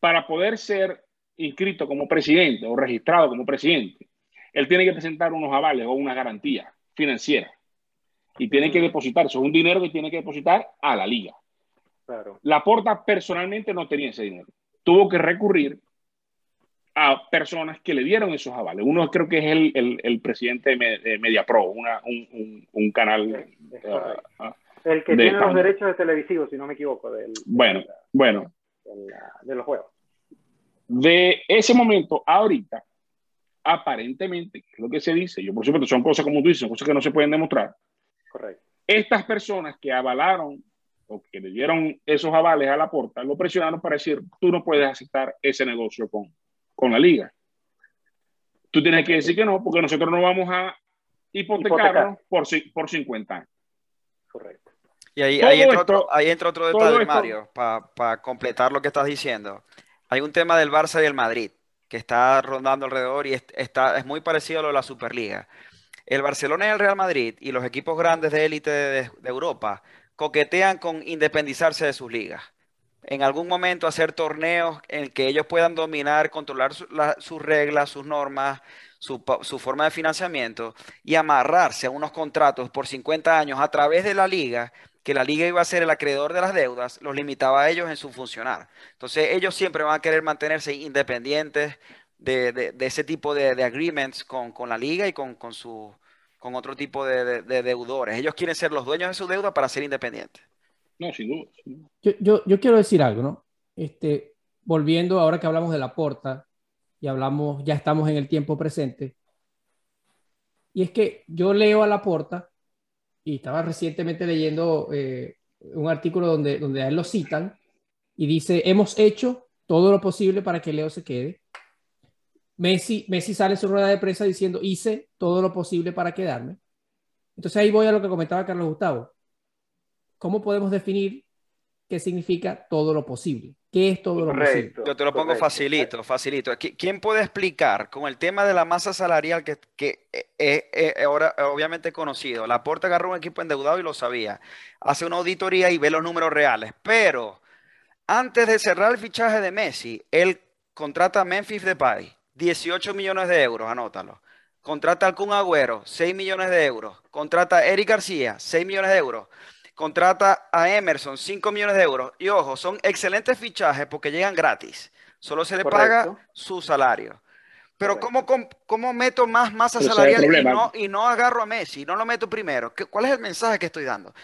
D: para poder ser inscrito como presidente o registrado como presidente, él tiene que presentar unos avales o una garantía financiera y tiene que depositar, eso es un dinero que tiene que depositar a la liga.
E: Claro.
D: La porta personalmente no tenía ese dinero. Tuvo que recurrir a personas que le dieron esos avales. Uno creo que es el, el, el presidente de MediaPro, una, un, un, un, canal.
E: Uh, el que de tiene España. los derechos de televisivos, si no me equivoco. Del,
D: bueno,
E: de la,
D: bueno.
E: De, la, de, los juegos.
D: De ese momento a ahorita, aparentemente, que es lo que se dice, yo por supuesto son cosas como tú dices, son cosas que no se pueden demostrar.
E: Correcto.
D: Estas personas que avalaron o que le dieron esos avales a la porta, lo presionaron para decir, tú no puedes aceptar ese negocio con, con la liga. Tú tienes que decir que no, porque nosotros no vamos a hipotecarnos por, por 50 años.
E: Correcto.
C: Y ahí, ahí, entra, esto, otro, ahí entra otro detalle, esto, Mario, para pa completar lo que estás diciendo. Hay un tema del Barça y el Madrid que está rondando alrededor y está, es muy parecido a lo de la Superliga. El Barcelona y el Real Madrid y los equipos grandes de élite de, de Europa coquetean con independizarse de sus ligas en algún momento hacer torneos en que ellos puedan dominar, controlar su, la, sus reglas, sus normas, su, forma de financiamiento y amarrarse a unos contratos por 50 años a través de la liga, que la liga iba a ser el acreedor de las deudas, los limitaba a ellos en su funcionar. Entonces ellos siempre van a querer mantenerse independientes de, ese tipo de, agreements con, la liga y con, su, con otro tipo de, deudores. Ellos quieren ser los dueños de su deuda para ser independientes.
D: No, sin duda. Sin duda.
B: Yo, yo, yo, quiero decir algo, ¿no? Este, volviendo ahora que hablamos de la porta y hablamos, ya estamos en el tiempo presente. Y es que yo leo a la porta y estaba recientemente leyendo eh, un artículo donde, donde a él lo citan y dice, hemos hecho todo lo posible para que Leo se quede. Messi, Messi sale en su rueda de prensa diciendo, hice todo lo posible para quedarme. Entonces ahí voy a lo que comentaba Carlos Gustavo ¿cómo podemos definir qué significa todo lo posible? ¿Qué es todo lo
C: correcto,
B: posible?
C: Yo te lo pongo
E: correcto.
C: facilito, facilito. ¿Quién puede explicar con el tema de la masa salarial que, que es, es, ahora obviamente conocido? La Porta agarró un equipo endeudado y lo sabía. Hace una auditoría y ve los números reales. Pero antes de cerrar el fichaje de Messi, él contrata a Memphis Depay, 18 millones de euros, anótalo. Contrata al Kun Agüero, 6 millones de euros. Contrata a Eric García, 6 millones de euros contrata a Emerson 5 millones de euros. Y ojo, son excelentes fichajes porque llegan gratis. Solo se le Correcto. paga su salario. Pero ¿cómo, ¿cómo, meto más masa Pero salarial y no, y no, agarro a Messi? No lo meto primero. ¿Qué, ¿Cuál es el mensaje que estoy dando? O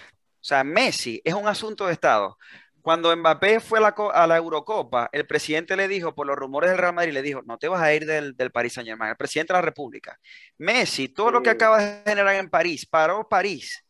C: sea, Messi es un asunto de Estado. Cuando Mbappé fue a la, a la, Eurocopa, el presidente le dijo, por los rumores del Real Madrid, le dijo, no te vas a ir del, del Paris Saint Germain, el presidente de la República. Messi, todo sí. lo que acaba de generar en París, paró París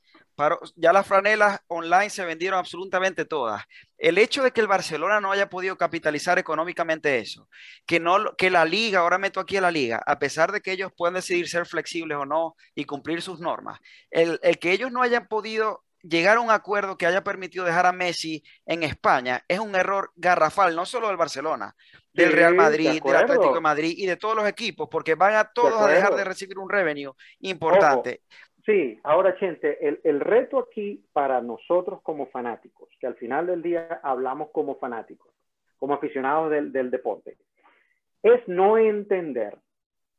C: ya las franelas online se vendieron absolutamente todas. El hecho de que el Barcelona no haya podido capitalizar económicamente eso, que, no, que la liga, ahora meto aquí a la liga, a pesar de que ellos pueden decidir ser flexibles o no y cumplir sus normas, el, el que ellos no hayan podido llegar a un acuerdo que haya permitido dejar a Messi en España es un error garrafal, no solo del Barcelona, del sí, Real Madrid, de del Atlético de Madrid y de todos los equipos, porque van a todos de a dejar de recibir un revenue importante.
E: Ojo. Sí, ahora, Chente, el, el, reto aquí para nosotros como fanáticos, que al final del día hablamos como fanáticos, como aficionados del, del deporte, es no entender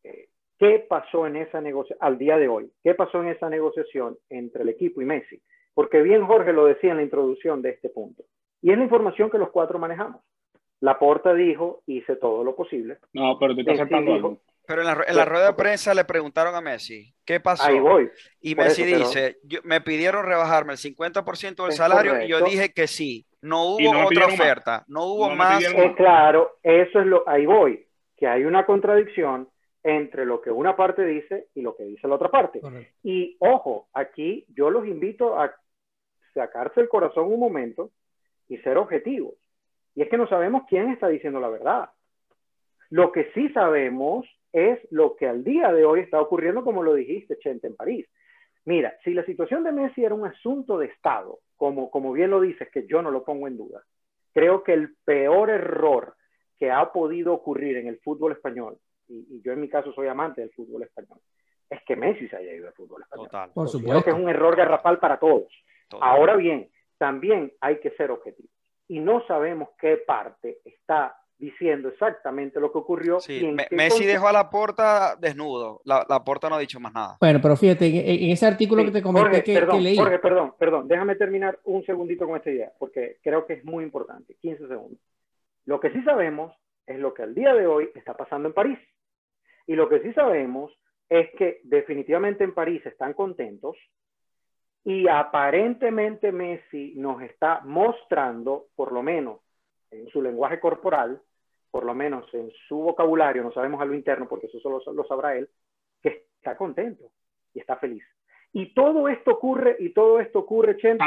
E: eh, qué pasó en esa negociación, al día de hoy, qué pasó en esa negociación entre el equipo y Messi. Porque bien Jorge lo decía en la introducción de este punto. Y es la información que los cuatro manejamos. La Porta dijo, hice todo lo posible.
D: No, pero te estás saltando
E: dijo,
D: algo.
C: Pero en la, en la rueda de prensa le preguntaron a Messi, ¿qué pasó?
E: Ahí voy.
C: Y
E: Por
C: Messi
E: eso, pero-
C: dice, yo- me pidieron rebajarme el 50% del salario y yo dije que sí. No hubo
D: no
C: otra
D: más.
C: oferta, no hubo
D: No
C: más.
E: Eh, claro, eso es lo, ahí voy, que hay una contradicción entre lo que una parte dice y lo que dice la otra parte.
B: Correcto.
E: Y ojo, aquí yo los invito a sacarse el corazón un momento y ser objetivos. Y es que no sabemos quién está diciendo la verdad. Lo que sí sabemos es lo que al día de hoy está ocurriendo, como lo dijiste, Chente, en París. Mira, si la situación de Messi era un asunto de Estado, como, como bien lo dices, que yo no lo pongo en duda, creo que el peor error que ha podido ocurrir en el fútbol español, y, y yo en mi caso soy amante del fútbol español, es que Messi se haya ido del fútbol español.
C: Total,
B: Por
E: Considero que es
B: supuesto.
E: un error garrafal para todos.
C: Total.
E: Ahora bien, también hay que ser objetivos. Y no sabemos qué parte está diciendo exactamente lo que ocurrió.
C: Sí,
E: y en
C: Me-
E: qué
C: Messi
E: conte-
C: dejó a la porta desnudo. La, la porta no ha dicho más nada.
B: Bueno, pero fíjate, en, en ese artículo
E: Sí,
B: que te comenté
E: Jorge,
B: que,
E: perdón,
B: que leí.
E: Jorge, perdón, perdón. Déjame terminar un segundito con esta idea, porque creo que es muy importante. 15 segundos. Lo que sí sabemos es lo que al día de hoy está pasando en París. Y lo que sí sabemos es que definitivamente en París están contentos y aparentemente Messi nos está mostrando, por lo menos en su lenguaje corporal, por lo menos en su vocabulario, no sabemos a lo interno porque eso solo lo sabrá él, que está contento y está feliz. Y todo esto ocurre, y todo esto ocurre, Chente,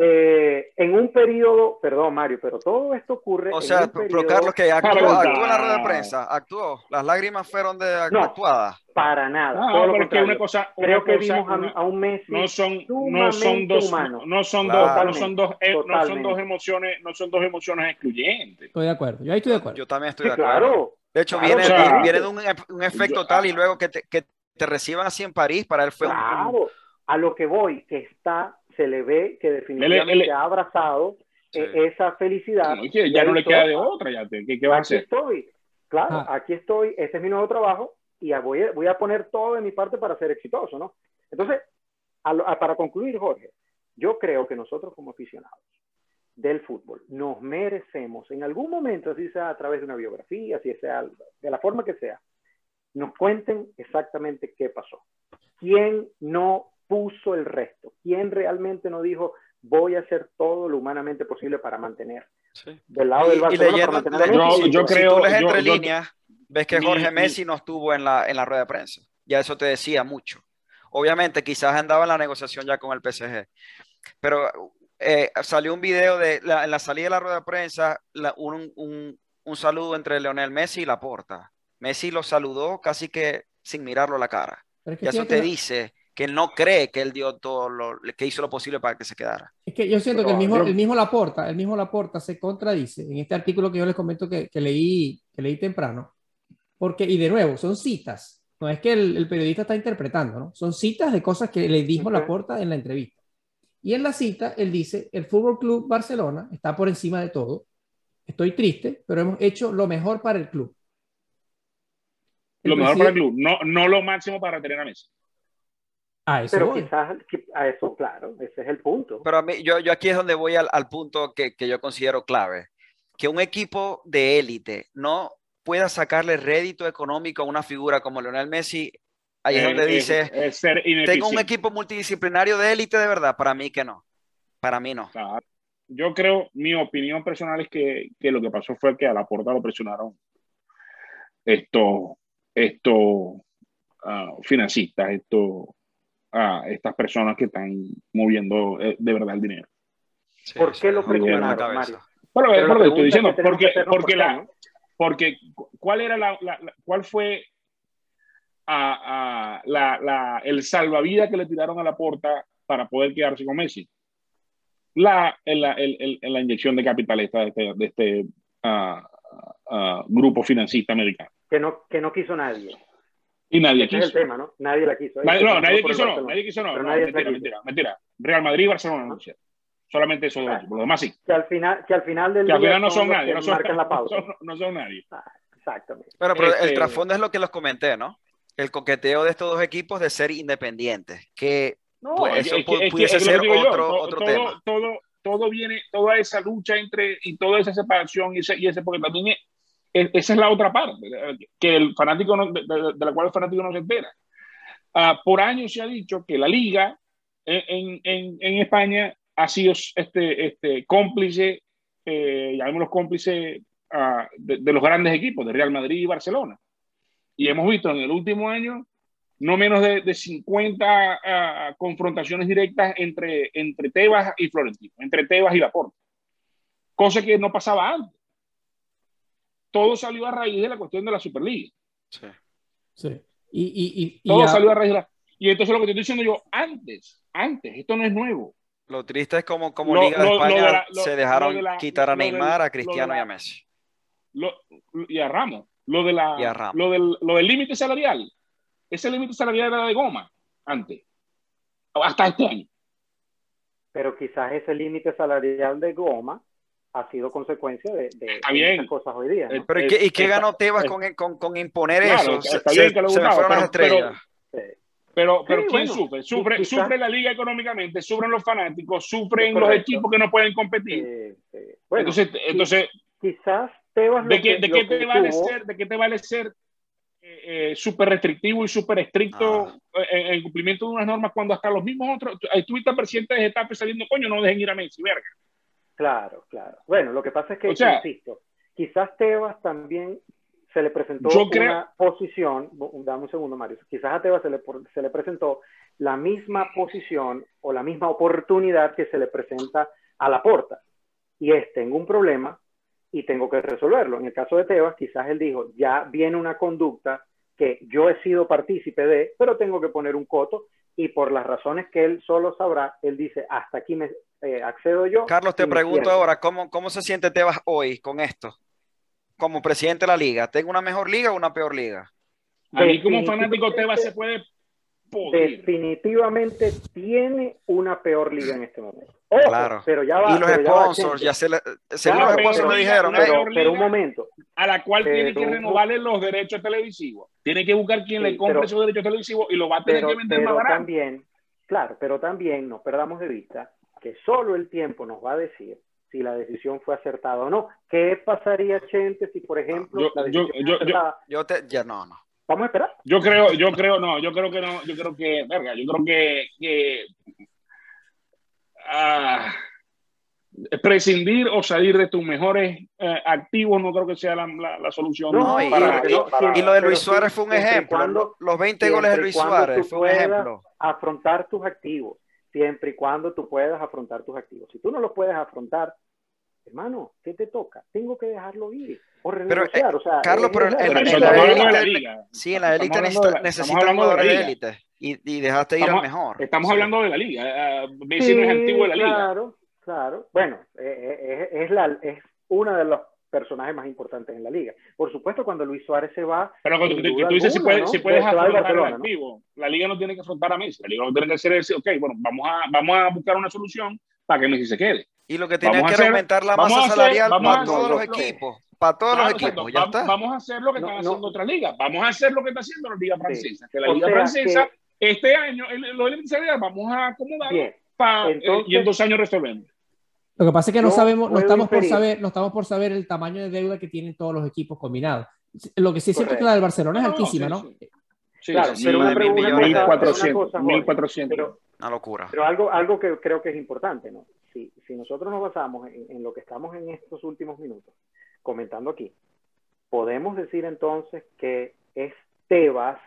E: eh, en un periodo, perdón Mario, pero todo esto ocurre
C: O
E: en
C: sea,
E: un
C: pero
E: periodo
C: Carlos que actuó, actuó en la rueda de prensa, actuó. Las lágrimas fueron de
E: No.
C: actuadas.
E: para nada.
D: Ah,
E: todo
D: que
E: contrario.
D: una cosa, una
E: Creo que
D: cosa,
E: vimos a,
D: una-
E: a un Messi
D: no son, no son dos,
E: humano.
D: no son
C: Claro.
D: dos, no son dos, eh, no son dos emociones, no son dos emociones excluyentes.
B: Estoy de acuerdo. Yo ahí estoy de acuerdo.
C: Yo también estoy de acuerdo.
E: claro.
C: De hecho,
E: Claro,
C: viene,
D: o sea,
C: viene- de un, un efecto
D: yo-
C: tal y luego que te, que te reciban así en París, para él fue un,
E: a lo que voy, que está, se le ve que definitivamente
D: él-
E: ha abrazado
C: Sí.
E: eh, esa felicidad.
D: No, es que
E: y
D: ya no le queda de
E: "Ah,
D: otra, ya te, ¿qué, qué va a hacer?
E: estoy, claro,
B: Ah.
E: aquí estoy, este es mi nuevo trabajo y voy a, voy a poner todo de mi parte para ser exitoso, ¿no? Entonces, a lo- a- para concluir, Jorge, yo creo que nosotros como aficionados del fútbol nos merecemos en algún momento, así sea a través de una biografía, así sea de la forma que sea, nos cuenten exactamente qué pasó. ¿Quién no puso el resto? ¿Quién realmente no dijo voy a hacer todo lo humanamente posible para mantener
C: Sí.
E: del lado
C: Y-
E: del
C: y
E: Barcelona
C: leyendo-
E: para mantener a
C: le-
D: Yo-
C: si,
D: yo
C: si
D: creo-
C: tú lees
D: yo-
C: entre
D: yo-
C: líneas, ves que
D: mi-
C: Jorge
D: mi-
C: Messi no estuvo en la, en la rueda de prensa. Ya eso te decía mucho. Obviamente, quizás andaba en la negociación ya con el PSG. Pero eh, salió un video de la, en la salida de la rueda de prensa, la- un, un- un saludo entre Leonel Messi y Laporta. Messi lo saludó casi que sin mirarlo a la cara.
B: Pero es que
C: Y eso te dice que él no cree que él dio todo lo que hizo lo posible para que se quedara.
B: Es que yo siento que el mismo,
E: Yo-
B: el mismo Laporta, el mismo Laporta se contradice en este artículo que yo les comento que, que leí, que leí temprano. Porque, y de nuevo, son citas. No es que el, el periodista está interpretando, ¿no? Son citas de cosas que le dijo
E: Ok.
B: Laporta en la entrevista. Y en la cita, él dice, el Fútbol Club Barcelona está por encima de todo. Estoy triste, pero hemos hecho lo mejor para el club.
D: Lo mejor para el club, no, no lo máximo para retener a Messi.
B: A eso
E: Pero
B: voy.
E: quizás a eso, claro, ese es el punto.
C: Pero a mí, yo, yo aquí es donde voy al, al punto que, que yo considero clave. Que un equipo de élite no pueda sacarle rédito económico a una figura como Lionel Messi, ahí es
D: Eh,
C: donde
D: es-
C: dice,
D: es ser
C: tengo un equipo multidisciplinario de élite de verdad. Para mí que no. Para mí no.
D: Claro. Yo creo, mi opinión personal es que, que lo que pasó fue que a la puerta lo presionaron estos estos ah, financistas, estos, estas personas que están moviendo eh, de verdad el dinero.
C: Sí,
E: ¿Por qué lo. Mario?
D: Pero
E: la
D: lo estoy diciendo,
E: que
D: porque, porque,
E: ¿por qué,
D: la,
E: no?
D: porque cu- ¿cuál era la, la- la- cuál fue a- a la, la- el salvavidas que le tiraron a la puerta para poder quedarse con Messi? La, el- el- el- el- la inyección de capital esta de este, de ah, grupo financista americano.
E: Que no, que no quiso nadie.
D: Y nadie
E: Ese es el
D: quiso.
E: tema, ¿no? Nadie la quiso.
D: Nadie, no, nadie
E: el
D: quiso, no, nadie quiso, no,
E: Pero
D: no,
E: nadie
D: mentira,
E: quiso.
D: mentira, mentira. Real Madrid y Barcelona no quisieron. Solamente esos dos equipos. Los demás sí.
E: Que al final, que al final del
D: Que al
E: día
D: final no son
E: los
D: nadie.
E: que
D: No son,
E: marcan la pauta.
D: no son- no son nadie.
E: Ah, Exactamente.
C: Pero el
D: Este-
C: trasfondo es lo que les comenté, ¿no? El coqueteo de estos dos equipos de ser independientes, que
E: No,
C: Pues,
D: Es
C: eso
D: que- es que-
C: pudiese
D: es que lo
C: ser
D: que digo yo,
C: otro-
D: to-
C: otro
D: todo,
C: tema.
D: Todo, todo viene, toda esa lucha entre y toda esa separación y ese, y ese porque también esa es la otra parte, que el fanático de, la cual el fanático no se entera. Ah, por años se ha dicho que la liga en, en, en- España ha sido este, este cómplice, eh, llamémoslo cómplice ah, de, de los grandes equipos, de Real Madrid y Barcelona. Y hemos visto en el último año no menos de, de 50 ah, confrontaciones directas entre, entre Tebas y Florentino, entre Tebas y Laporte. Cosa que no pasaba antes. Todo salió a raíz de la cuestión de la Superliga.
C: sí.
B: Sí. Y, y, y, y
D: Todo salió a raíz de la... Y entonces lo que te estoy diciendo yo, antes, antes, esto no es nuevo.
C: Lo triste es como, como
D: Lo-
C: Liga de
D: lo- lo
C: España
D: de la- lo-
C: se dejaron
D: lo de la-
C: quitar a Neymar, a Cristiano y a Messi.
D: Lo, y a Ramos. Lo, de la,
C: Y a Ramos.
D: lo del lo del límite salarial. Ese límite salarial era de goma antes. Hasta este año.
E: pero quizás ese límite salarial de goma ha sido consecuencia de, de,
D: Está
E: de
D: bien.
E: muchas cosas hoy día. ¿no?
C: Pero ¿y qué, y qué
D: está-
C: ganó Tebas con, con, con imponer
D: Claro,
C: eso? Se,
D: está
C: se-
D: bien que
C: se me
D: gustaba,
C: fueron las
D: pero- pero-
C: estrellas.
E: Sí.
D: Pero, pero
E: Sí,
D: ¿quién
E: bueno,
D: sufre? Sufre,
E: quizás-
D: sufre la liga económicamente, sufren los fanáticos, sufren los equipos que no pueden competir.
E: Eh, eh, bueno,
D: entonces, entonces
E: quizás Tebas lo
D: ¿de qué,
E: que-
D: de
E: lo
D: qué
E: que
D: te vale
E: tuvo-
D: ser, de qué te vale ser eh, eh, súper restrictivo y súper estricto
C: Ah.
D: en el cumplimiento de unas normas cuando hasta los mismos otros, ahí estuviste presidente de Getafe saliendo, coño, no dejen ir a Messi, verga.
E: Claro, claro. Bueno, lo que pasa es que,
D: O sea-
E: insisto, quizás Tebas también se le presentó
D: Yo creo-
E: una posición, dame un segundo, Mario, quizás a Tebas se le, se le presentó la misma posición o la misma oportunidad que se le presenta a la porta. Y es, tengo un problema y tengo que resolverlo. En el caso de Tebas, quizás él dijo, ya viene una conducta que yo he sido partícipe de, pero tengo que poner un coto y por las razones que él solo sabrá, él dice, hasta aquí me eh, accedo yo.
C: Carlos, te pregunto
E: cierro".
C: ahora, ¿cómo, ¿cómo se siente Tebas hoy con esto? Como presidente de la liga, ¿tengo una mejor liga o una peor liga?
D: A mí como fanático Tebas se puede
E: definitivamente tiene una peor liga en este momento. Ojo,
C: Claro.
E: pero ya va.
C: y los
E: pero ya va,
C: sponsors,
E: Chente.
C: ya se le, según
E: Claro,
C: los sponsors
D: pero
C: me dijeron,
D: una
C: "Hey,
E: pero,
D: peor
E: pero un momento.
D: a la cual tiene que renovarle los derechos televisivos. Tiene que buscar quien
E: Sí,
D: le compre
E: pero-
D: esos derechos televisivos y lo va a tener
E: Pero,
D: que vender más
E: pero
D: barato.
E: también, claro, pero también no perdamos de vista que solo el tiempo nos va a decir si la decisión fue acertada o no. ¿Qué pasaría, Chente, si, por ejemplo,
D: Yo-
E: la decisión
D: yo-
E: fue acertada?
C: yo te, ya no, no.
E: Vamos a esperar.
D: Yo creo, yo creo, no, yo creo que no, yo creo que, verga, yo creo que, que ah, prescindir o salir de tus mejores eh, activos no creo que sea la, la- la solución.
E: No,
C: No, y,
D: para-
C: y-
E: no,
D: para-
C: y lo de Luis Suárez fue un ejemplo.
E: cuando-
C: Los 20 goles de Luis Suárez fue un ejemplo.
E: afrontar tus activos, siempre y cuando tú puedas afrontar tus activos. Si tú no los puedes afrontar, hermano, ¿qué te toca? Tengo que dejarlo ir o renegociar. o sea,
C: eh, Carlos,
E: es-
C: pero en-
D: Pero estamos
C: la
D: hablando de la
C: élite-. Sí, en la élite
D: Estamos hablando
C: necesita,
D: de la-
C: necesita
D: estamos hablando de la
C: jugadores de élite y, y dejaste ir
D: Estamos-
C: al mejor.
D: Estamos
C: Sí.
D: hablando de la liga. eh, Messi no es
E: Sí,
D: antiguo de la liga.
E: Claro, claro. Bueno, eh, eh, es, es la, es uno de los personajes más importantes en la liga. Por supuesto, cuando Luis Suárez se va,
D: Pero cuando tú, dices si puedes,
E: ¿no?
D: si puedes afrontar el
E: Barcelona, ¿no?
D: activo, la liga no tiene que afrontar a Messi. La liga no tiene que hacer es decir, ok, bueno, vamos a, vamos a buscar una solución para que Messi se quede.
C: Y lo que
D: a
C: que
D: hacer-
C: aumentar la masa
D: hacer-
C: salarial para
D: hacer
C: todos los equipos. Para todos
D: Claro,
C: los equipos,
D: exacto.
C: ya
D: Va-
C: está.
D: Vamos a hacer lo que
E: No,
D: están
E: no.
D: haciendo otras ligas. Vamos a hacer lo que está haciendo la liga francesa. Que la
E: O
D: liga
E: sea
D: francesa, este año, los límites salariales, vamos a para,
E: Entonces-
D: y en dos años resolvemos.
B: Lo que pasa es que no sabemos, no estamos por saber, no estamos por saber el tamaño de deuda que tienen todos los equipos combinados. Lo que sí es cierto es que la del Barcelona es
D: No, no,
B: altísima,
D: sí,
B: ¿no?
D: Sí.
E: Claro,
D: sí,
E: pero
C: una pregunta- una cosa.
E: Pero,
C: locura.
E: Pero algo, algo que creo que es importante, ¿no? Si, si nosotros nos basamos en, en lo que estamos en estos últimos minutos comentando aquí, podemos decir entonces que es Tebas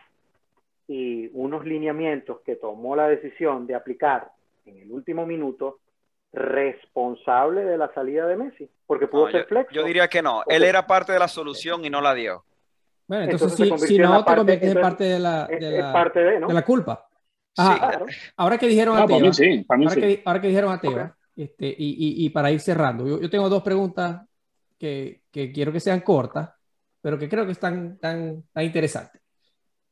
E: y unos lineamientos que tomó la decisión de aplicar en el último minuto responsable de la salida de Messi, porque pudo
C: No,
E: ser
C: yo,
E: flexo.
C: yo diría que no. Él era parte de la solución y no la dio.
B: Bueno, entonces,
E: Entonces
B: si, si no, te conviertes en parte de la,
E: es,
B: de
E: es
B: la,
E: parte de, ¿no?
B: de la culpa.
C: Sí,
B: Ajá,
E: Claro.
B: ahora que dijeron a
D: No, mí
B: Tebas,
D: sí, para mí
B: ahora,
D: sí.
B: que, ahora que dijeron a Tebas, este, y, y- y para ir cerrando, yo, yo tengo dos preguntas que, que quiero que sean cortas, pero que creo que están tan, tan interesantes.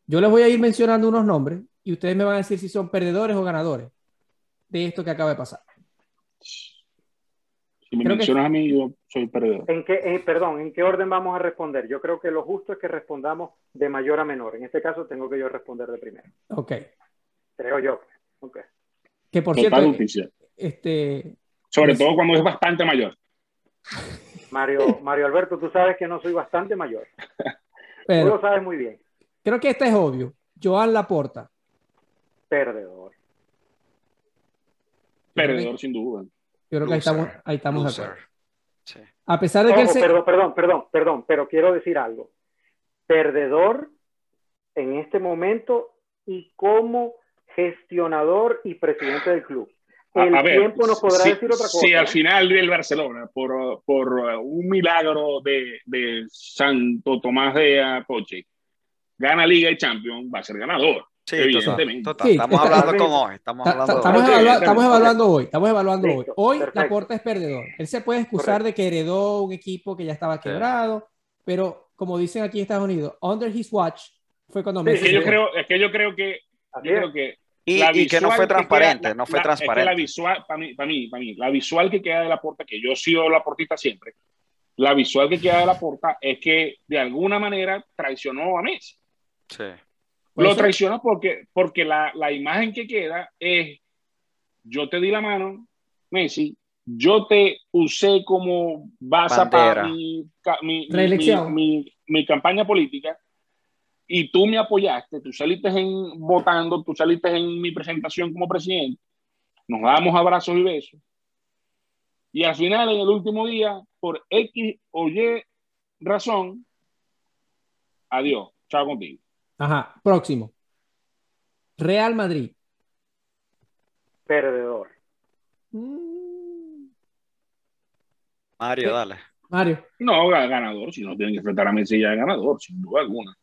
B: Yo les voy a ir mencionando unos nombres y ustedes me van a decir si son perdedores o ganadores de esto que acaba de pasar.
D: Me
B: creo que-
D: mencionas a mí, yo soy perdedor.
E: ¿En qué, eh, perdón, ¿en qué orden vamos a responder? Yo creo que lo justo es que respondamos de mayor a menor. En este caso tengo que yo responder de primero.
B: Ok.
E: Creo yo. Ok.
B: Que por
D: Total
B: cierto,
D: justicia.
B: este,
D: Sobre todo cuando es bastante mayor.
E: Mario, Mario Alberto, tú sabes que no soy bastante mayor. Tú
B: pero
E: lo sabes muy bien.
B: creo que esta es obvio. Joan Laporta.
E: Perdedor.
D: Perdedor, sin duda.
B: Yo creo que ahí estamos, ahí estamos de acuerdo.
C: Sí.
B: A pesar de que él
E: Ojo,
B: se...
E: perdón, perdón, perdón, perdón, pero quiero decir algo. Perdedor en este momento y como gestionador y presidente del club.
D: A-
E: El
D: a ver,
E: tiempo nos podrá
D: si-
E: decir otra cosa.
D: Si al final del Barcelona, por, por uh, un milagro de, de Santo Tomás de Apoche, gana Liga y Champions, va a ser ganador.
C: Sí,
D: Evidentemente.
C: total, total.
B: Sí,
C: estamos hablando con hoy. Estamos
B: Ta-
C: hablando
B: Estamos,
C: hoy.
B: Estamos evaluando hoy, estamos evaluando
E: Listo,
B: hoy. Hoy
E: perfecto.
B: Laporta es perdedor. Él se puede excusar de que heredó un equipo que ya estaba
C: Sí.
B: quebrado, pero como dicen aquí en Estados Unidos, under his watch fue cuando
E: Sí,
D: Es que yo creo, es que yo creo que, yo creo que
C: Y,
D: la
C: y que no fue transparente,
D: queda-
C: no fue
D: la-
C: transparente.
D: Es que la visual, para mí, para mí, para mí, la visual que queda de la porta, que yo he sido la portita siempre, la visual que queda de la porta es que de alguna manera traicionó a Messi.
C: Sí.
D: Lo traiciona porque, porque la, la imagen que queda es, yo te di la mano, Messi, yo te usé como base para mi, ca- mi, mi-
B: Reelección.
D: mi- mi- mi campaña política y tú me apoyaste, tú saliste en, votando, tú saliste en mi presentación como presidente, nos damos abrazos y besos. Y al final, en el último día, por X o Y razón, adiós, chao contigo.
B: Ajá, próximo. Real Madrid.
E: Perdedor.
B: Mm,
C: Mario, dale.
B: Mario.
D: No, ga- ganador, si no tienen que enfrentar a Messi ya ganador, sin duda alguna.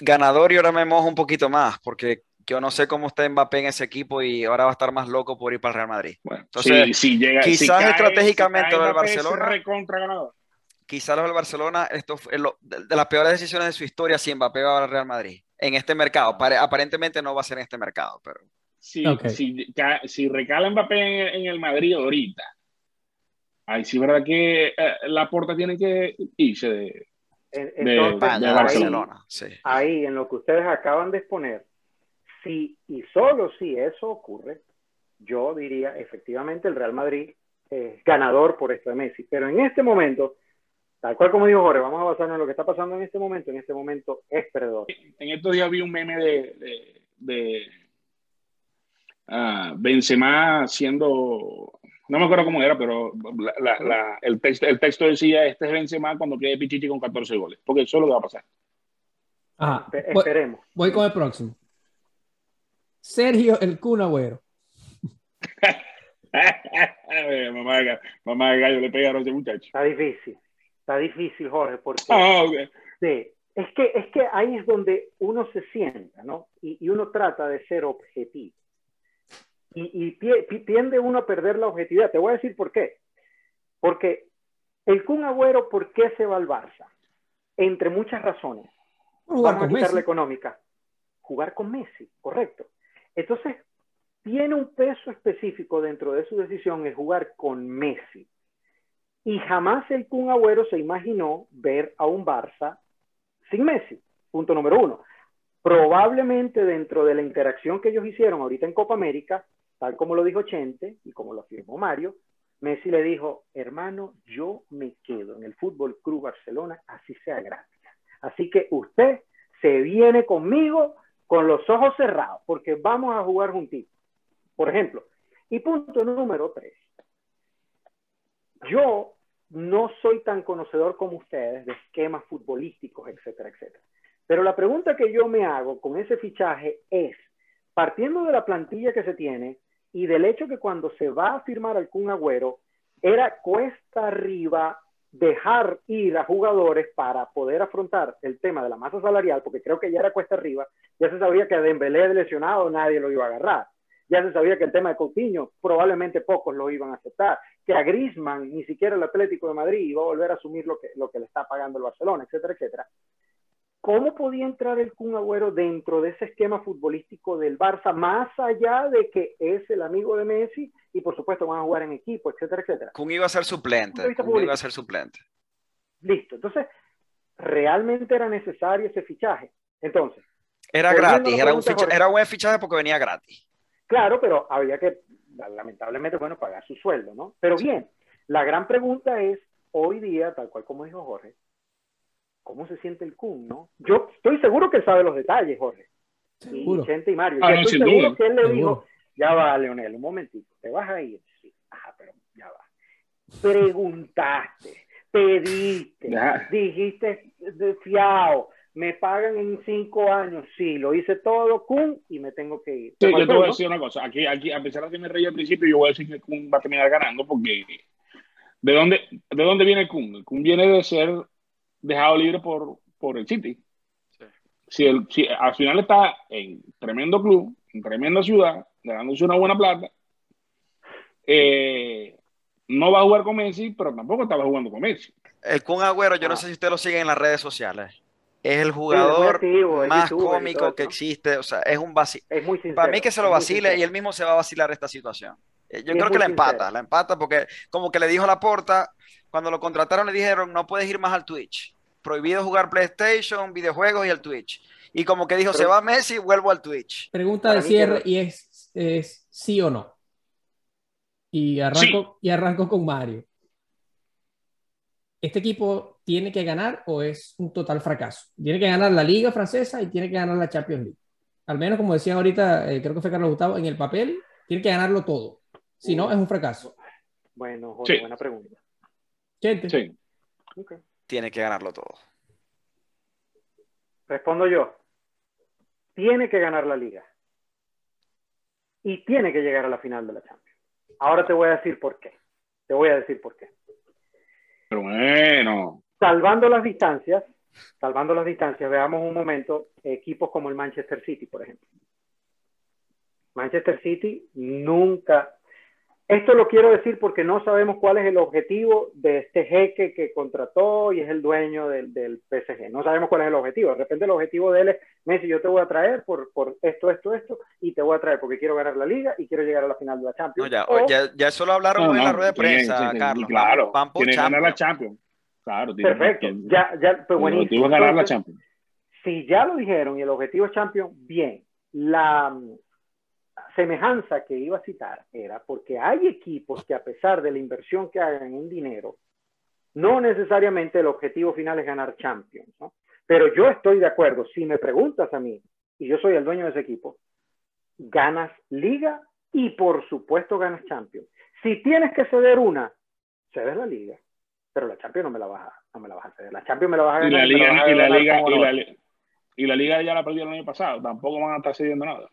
C: Ganador y ahora me mojo un poquito más, porque yo no sé cómo está Mbappé en ese equipo y ahora va a estar más loco por ir para el Real Madrid.
D: Bueno,
C: Entonces,
D: llega, si
C: quizás
D: cae-
C: estratégicamente
D: si cae
C: lo del
D: Mbappé, es
C: Barcelona-
D: recontra ganador.
C: Quizás los del Barcelona, esto fue lo- de, de las peores decisiones de su historia si Mbappé va al Real Madrid. En este mercado. Pare- aparentemente no va a ser en este mercado, pero
D: Si,
B: Ok.
D: si, si recala Mbappé en, el- en el Madrid ahorita, ahí sí, verdad que eh, la puerta tiene que irse de.
E: En-
D: De-
C: España,
D: de
E: ahí-
C: Barcelona. Sí.
E: ahí en lo que ustedes acaban de exponer, si y solo si eso ocurre, yo diría efectivamente el Real Madrid es ganador por esto de Messi. Pero en este momento, tal cual como dijo Jorge, vamos a basarnos en lo que está pasando en este momento. En este momento es perdedor.
D: En estos días vi un meme de, de, de, ah, Benzema siendo. No me acuerdo cómo era, pero la- la- la- el, texto, el texto decía: Este es Benzema cuando quede Pichichi con 14 goles. Porque eso es lo que va a pasar.
B: Ajá. Voy,
E: Esperemos.
B: voy con el próximo. Sergio el Kun Agüero.
D: mamá, de gallo, mamá de gallo le pegaron a ese muchacho.
E: Está difícil. Está difícil, Jorge, porque
D: Ah.
E: Sí, es que, es que ahí es donde uno se sienta, ¿no? Y, y uno trata de ser objetivo. Y, tiende uno a perder la objetividad. Te voy a decir por qué. Porque el Kun Agüero, ¿por qué se va al Barça? Entre muchas razones.
B: Jugar
E: Vamos
B: con Messi.
E: económica. Jugar con Messi, correcto. Entonces, tiene un peso específico dentro de su decisión es jugar con Messi. Y jamás el Kun Agüero se imaginó ver a un Barça sin Messi. Punto número uno. Probablemente dentro de la interacción que ellos hicieron ahorita en Copa América, tal como lo dijo Chente y como lo afirmó Mario, Messi le dijo, hermano, yo me quedo en el Fútbol Club Barcelona, así sea gratis. Así que usted se viene conmigo con los ojos cerrados, porque vamos a jugar juntitos. Por ejemplo, y punto número tres. Yo no soy tan conocedor como ustedes de esquemas futbolísticos, etcétera, etcétera. Pero la pregunta que yo me hago con ese fichaje es, partiendo de la plantilla que se tiene y del hecho que cuando se va a firmar al Kun Agüero, era cuesta arriba dejar ir a jugadores para poder afrontar el tema de la masa salarial, porque creo que ya era cuesta arriba, ya se sabía que a Dembélé lesionado nadie lo iba a agarrar, ya se sabía que el tema de Coutinho probablemente pocos lo iban a aceptar, que a Griezmann ni siquiera el Atlético de Madrid iba a volver a asumir lo que, lo que le está pagando el Barcelona, etcétera, etcétera. ¿Cómo podía entrar el Kun Agüero dentro de ese esquema futbolístico del Barça, más allá de que es el amigo de Messi y por supuesto van a jugar en equipo, etcétera, etcétera.
C: Kun iba a ser suplente. Kun iba a ser suplente.
E: Listo. Entonces, realmente era necesario ese fichaje. Entonces,
C: Era gratis, era un,
E: pregunta,
C: ficha-
E: Jorge.
C: era buen fichaje porque venía gratis.
E: Claro, pero había que, lamentablemente, bueno, pagar su sueldo, ¿no? Pero bien, la gran pregunta es, hoy día, tal cual como dijo Jorge, ¿cómo se siente el Kun, no? Yo estoy seguro que él sabe los detalles, Jorge. Y
B: Seguro.
E: Chente y Mario.
D: Ah,
E: Yo
D: no,
E: estoy
D: sin
E: seguro
D: duda.
E: que él le
B: Seguro.
E: dijo, ya va, Leonel, un momentito, te vas a ir. Sí, ajá, pero ya va. Preguntaste, pediste, dijiste de fiao, me pagan en cinco años, sí, lo hice todo, Kun, y me tengo que ir.
D: Sí,
E: ¿Te
D: yo te voy a decir una cosa. Aquí, aquí, a pesar de que me reí al principio, yo voy a decir que Kun va a terminar ganando porque ¿de dónde, de dónde viene Kun? El Kun viene de ser dejado libre por, por el City.
C: Sí.
D: Si, el, si al final está en tremendo club, en tremenda ciudad, ganándose una buena plata, eh, no va a jugar con Messi, pero tampoco estaba jugando con Messi.
C: El Kun Agüero, yo no
E: Ah.
C: sé si usted lo sigue en las redes sociales. Es el
E: Sí, es muy
C: jugador
E: activo, es
C: más
E: todo
C: cómico que
E: ¿no?
C: existe. O sea, es un vacío.
E: Es muy sincero.
C: Para mí que se lo vacile y él mismo se va a vacilar esta situación. Eh, Yo creo que la empata,
E: sincero.
C: la empata porque como que le dijo a la porta, cuando lo contrataron le dijeron no puedes ir más al Twitch. Prohibido jugar PlayStation, videojuegos y el Twitch. Y como que dijo,
E: Pero-
C: se va Messi, vuelvo al Twitch.
B: Pregunta
E: Para
B: de cierre
E: que-
B: y es, es sí o no. Y arranco, y arranco con Mario. ¿Este equipo tiene que ganar o es un total fracaso? Tiene que ganar la Liga Francesa y tiene que ganar la Champions League. Al menos, como decían ahorita, eh, creo que fue Carlos Gustavo, en el papel, tiene que ganarlo todo. Si no, es un fracaso.
E: Bueno, Jorge,
D: Sí.
E: buena pregunta.
B: Gente,
D: Sí.
C: Tiene que ganarlo todo.
E: Respondo yo. Tiene que ganar la liga. Y tiene que llegar a la final de la Champions. Ahora te voy a decir por qué. Te voy a decir por qué.
D: Pero bueno.
E: Salvando las distancias, salvando las distancias, veamos un momento equipos como el Manchester City, por ejemplo. Manchester City nunca. Esto lo quiero decir porque no sabemos cuál es el objetivo de este jeque que contrató y es el dueño del, del PSG. No sabemos cuál es el objetivo. De repente el objetivo de él es, Messi, yo te voy a traer por, por esto, esto, esto, y te voy a traer porque quiero ganar la liga y quiero llegar a la final de la
C: No,
E: Champions.
C: ya,
E: O-
C: ya, ya eso lo hablaron
D: No,
C: en la rueda de prensa, Carlos.
D: Claro,
C: Van- van por
D: tiene que ganar la
C: Champions.
D: Claro,
E: Perfecto. Ya, ya, pues
D: el objetivo es ganar la Champions.
E: si ya lo dijeron y el objetivo es Champions, bien. La mm, semejanza que iba a citar era porque hay equipos que a pesar de la inversión que hagan en dinero, no necesariamente el objetivo final es ganar Champions, ¿no? Pero yo estoy de acuerdo, si me preguntas a mí, y yo soy el dueño de ese equipo, ganas liga y por supuesto ganas Champions. Si tienes que ceder una, cedes la liga, pero la Champions no me la vas a, no me la vas a ceder. La Champions me la vas a
D: Y
E: ganar.
D: la liga, y la liga,
E: como
D: y
E: honor.
D: la, li- y la liga ya la perdieron el año pasado. Tampoco van a estar cediendo nada.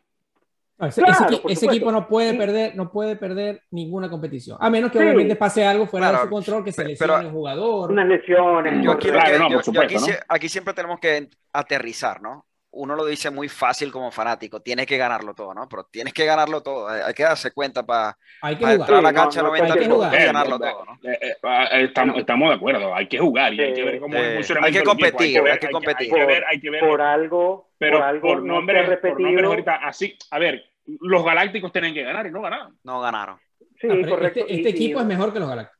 B: No, ese,
E: Claro,
B: equipo no puede perder, no puede perder ninguna competición. A menos que
E: Sí.
B: obviamente pase algo fuera
C: Claro,
B: de su control, que se
C: pero-
B: lesione el jugador.
E: unas lesiones.
C: Yo
D: Claro,
C: que-
D: no,
C: yo-
D: por
C: yo aquí, aquí siempre tenemos que aterrizar, ¿no? Uno lo dice muy fácil como fanático, tienes que ganarlo todo, ¿no? Pero tienes que ganarlo todo, hay que darse cuenta para entrar a la
E: Sí, no,
C: cancha
E: no,
C: 90
B: hay que
C: minutos
B: jugar.
C: y ganarlo todo, ¿no?
D: Eh, eh, ah, eh, estamos, estamos de acuerdo, hay que jugar y hay que ver cómo funcionamiento
C: Hay que competir,
D: ver-
C: hay que competir.
D: Hay que ver, hay que ver.
E: Por algo,
D: pero
E: por algo
D: por nombres, por
E: repetido.
D: nombres ahorita, así, a ver, los galácticos tienen que ganar y no ganaron.
C: No ganaron.
E: Sí,
B: No, pero
E: correcto.
B: Este, este
E: y-
B: equipo es mejor que los Galácticos.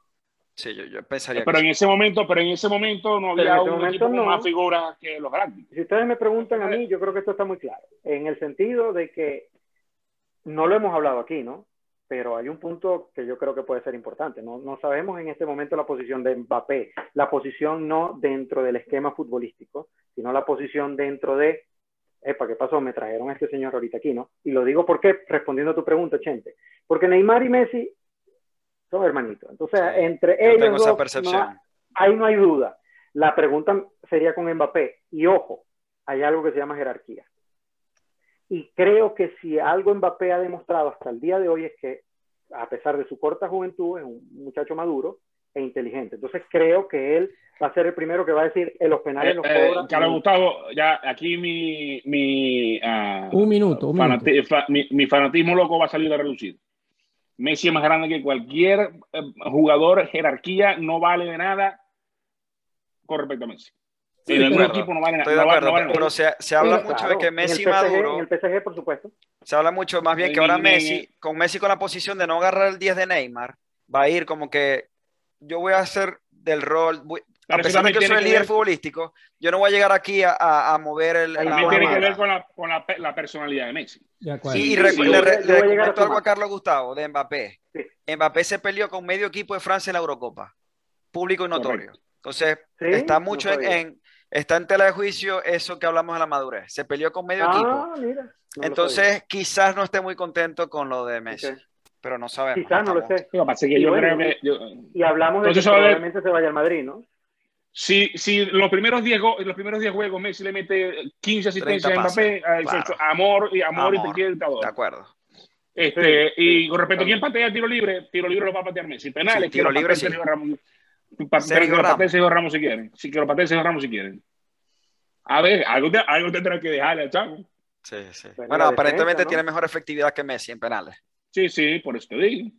C: Sí, yo, yo pensaría
D: Pero
C: que
D: en
C: sí.
D: ese momento, pero en ese momento no había un
E: momento
D: equipo con
E: no.
D: más figuras que los galácticos.
E: Si ustedes me preguntan a mí, yo creo que esto está muy claro. En el sentido de que no lo hemos hablado aquí, ¿no? Pero hay un punto que yo creo que puede ser importante. No, no sabemos en este momento la posición de Mbappé, la posición no dentro del esquema futbolístico, sino la posición dentro de, epa, ¿qué pasó? Me trajeron a este señor ahorita aquí, ¿no? Y lo digo porque, respondiendo a tu pregunta, Chente, porque Neymar y Messi son hermanitos. Entonces,
C: Sí,
E: entre ellos
C: tengo esa
E: dos,
C: percepción.
E: no- ahí no hay duda. La pregunta sería con Mbappé. Y ojo, hay algo que se llama jerarquía. Y creo que si algo Mbappé ha demostrado hasta el día de hoy es que, a pesar de su corta juventud, es un muchacho maduro e inteligente. Entonces creo que él va a ser el primero que va a decir, en los penales los
D: Eh, eh. Carlos Gustavo, ya aquí mi, mi, ah,
B: Un minuto, un minuto.
D: fanati- fa- mi, mi fanatismo loco va a salir a relucir. Messi es más grande que cualquier eh, jugador, jerarquía, no vale de nada con respecto a Messi.
B: Sí,
D: en equipo no valen
C: Estoy de
D: no
C: acuerdo,
D: no valen-
C: pero se, se habla
B: Pero-
C: mucho de que
E: Claro,
C: Messi
E: en el PSG,
C: maduro.
E: En el PSG, por supuesto.
C: Se habla mucho más bien que ahora Messi, con Messi con la posición de no agarrar el 10 de Neymar, va a ir como que yo voy a hacer del rol, voy-
D: Pero eso
C: pesar de que yo soy el
D: que
C: líder
D: ver-
C: futbolístico, yo no voy a llegar aquí a, a- a mover el...
D: También
E: no,
D: tiene
E: no,
D: que ver con la, con la, la personalidad de Messi.
B: De acuerdo.
C: Y,
D: Sí, sí,
C: le,
E: a- a
C: le
E: a
C: comento algo a. Carlos Gustavo de Mbappé.
E: Sí.
C: Mbappé se peleó con medio equipo de Francia en la Eurocopa, público y notorio. Entonces,
E: Sí,
C: está
E: no
C: mucho en,
E: sabía.
C: en- está en tela de juicio eso que hablamos de la madurez. Se peleó con medio equipo.
E: Ah, mira. no
C: Entonces, quizás no esté muy contento con lo de Messi,
E: sabía. Ok.
C: pero no sabemos.
E: Quizás no lo sé.
D: Lo que que
E: Y
D: yo
E: bueno,
D: creo que. yo-
E: Y hablamos de que
D: Entonces, a ver-
E: probablemente se vaya al Madrid, ¿no?
D: Si, si los primeros 10 go- los primeros 10 juegos Messi le mete 15 asistencias
C: 30
D: a Mbappé,
C: pases,
D: a eso-
C: claro.
D: amor y amor, y te quiere el dictador.
C: De acuerdo.
D: Este,
E: Sí,
D: y con respecto a quién patea tiro libre, tiro libre lo va a patear Messi. Penales,
C: Sí, tiro libre, sí.
D: Sergio Ramos. Pa-
C: Sergio
D: que lo patee
C: Ramos.
D: Sergio Ramos si quieren. Sí, que lo patee Sergio Ramos si quieren. A ver, algo, te, algo tendrá que dejarle al chavo.
C: Sí, sí.
E: Bueno,
C: Bueno, aparentemente
E: defensa, ¿no?
C: tiene mejor efectividad que Messi en penales.
D: Sí, sí, por eso te digo.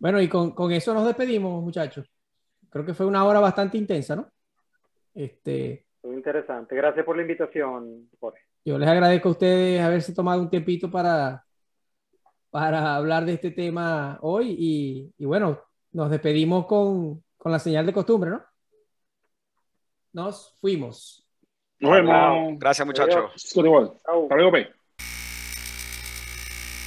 B: Bueno, y con, con eso nos despedimos, muchachos. Creo que fue una hora bastante intensa, ¿no? Este,
E: Muy interesante. Gracias por la invitación, Jorge.
B: yo les agradezco a ustedes haberse tomado un tiempito para, para hablar de este tema hoy y, y bueno, nos despedimos con, con la señal de costumbre, ¿no? Nos fuimos.
D: Nos vemos.
C: Gracias, muchachos.
D: Hasta luego.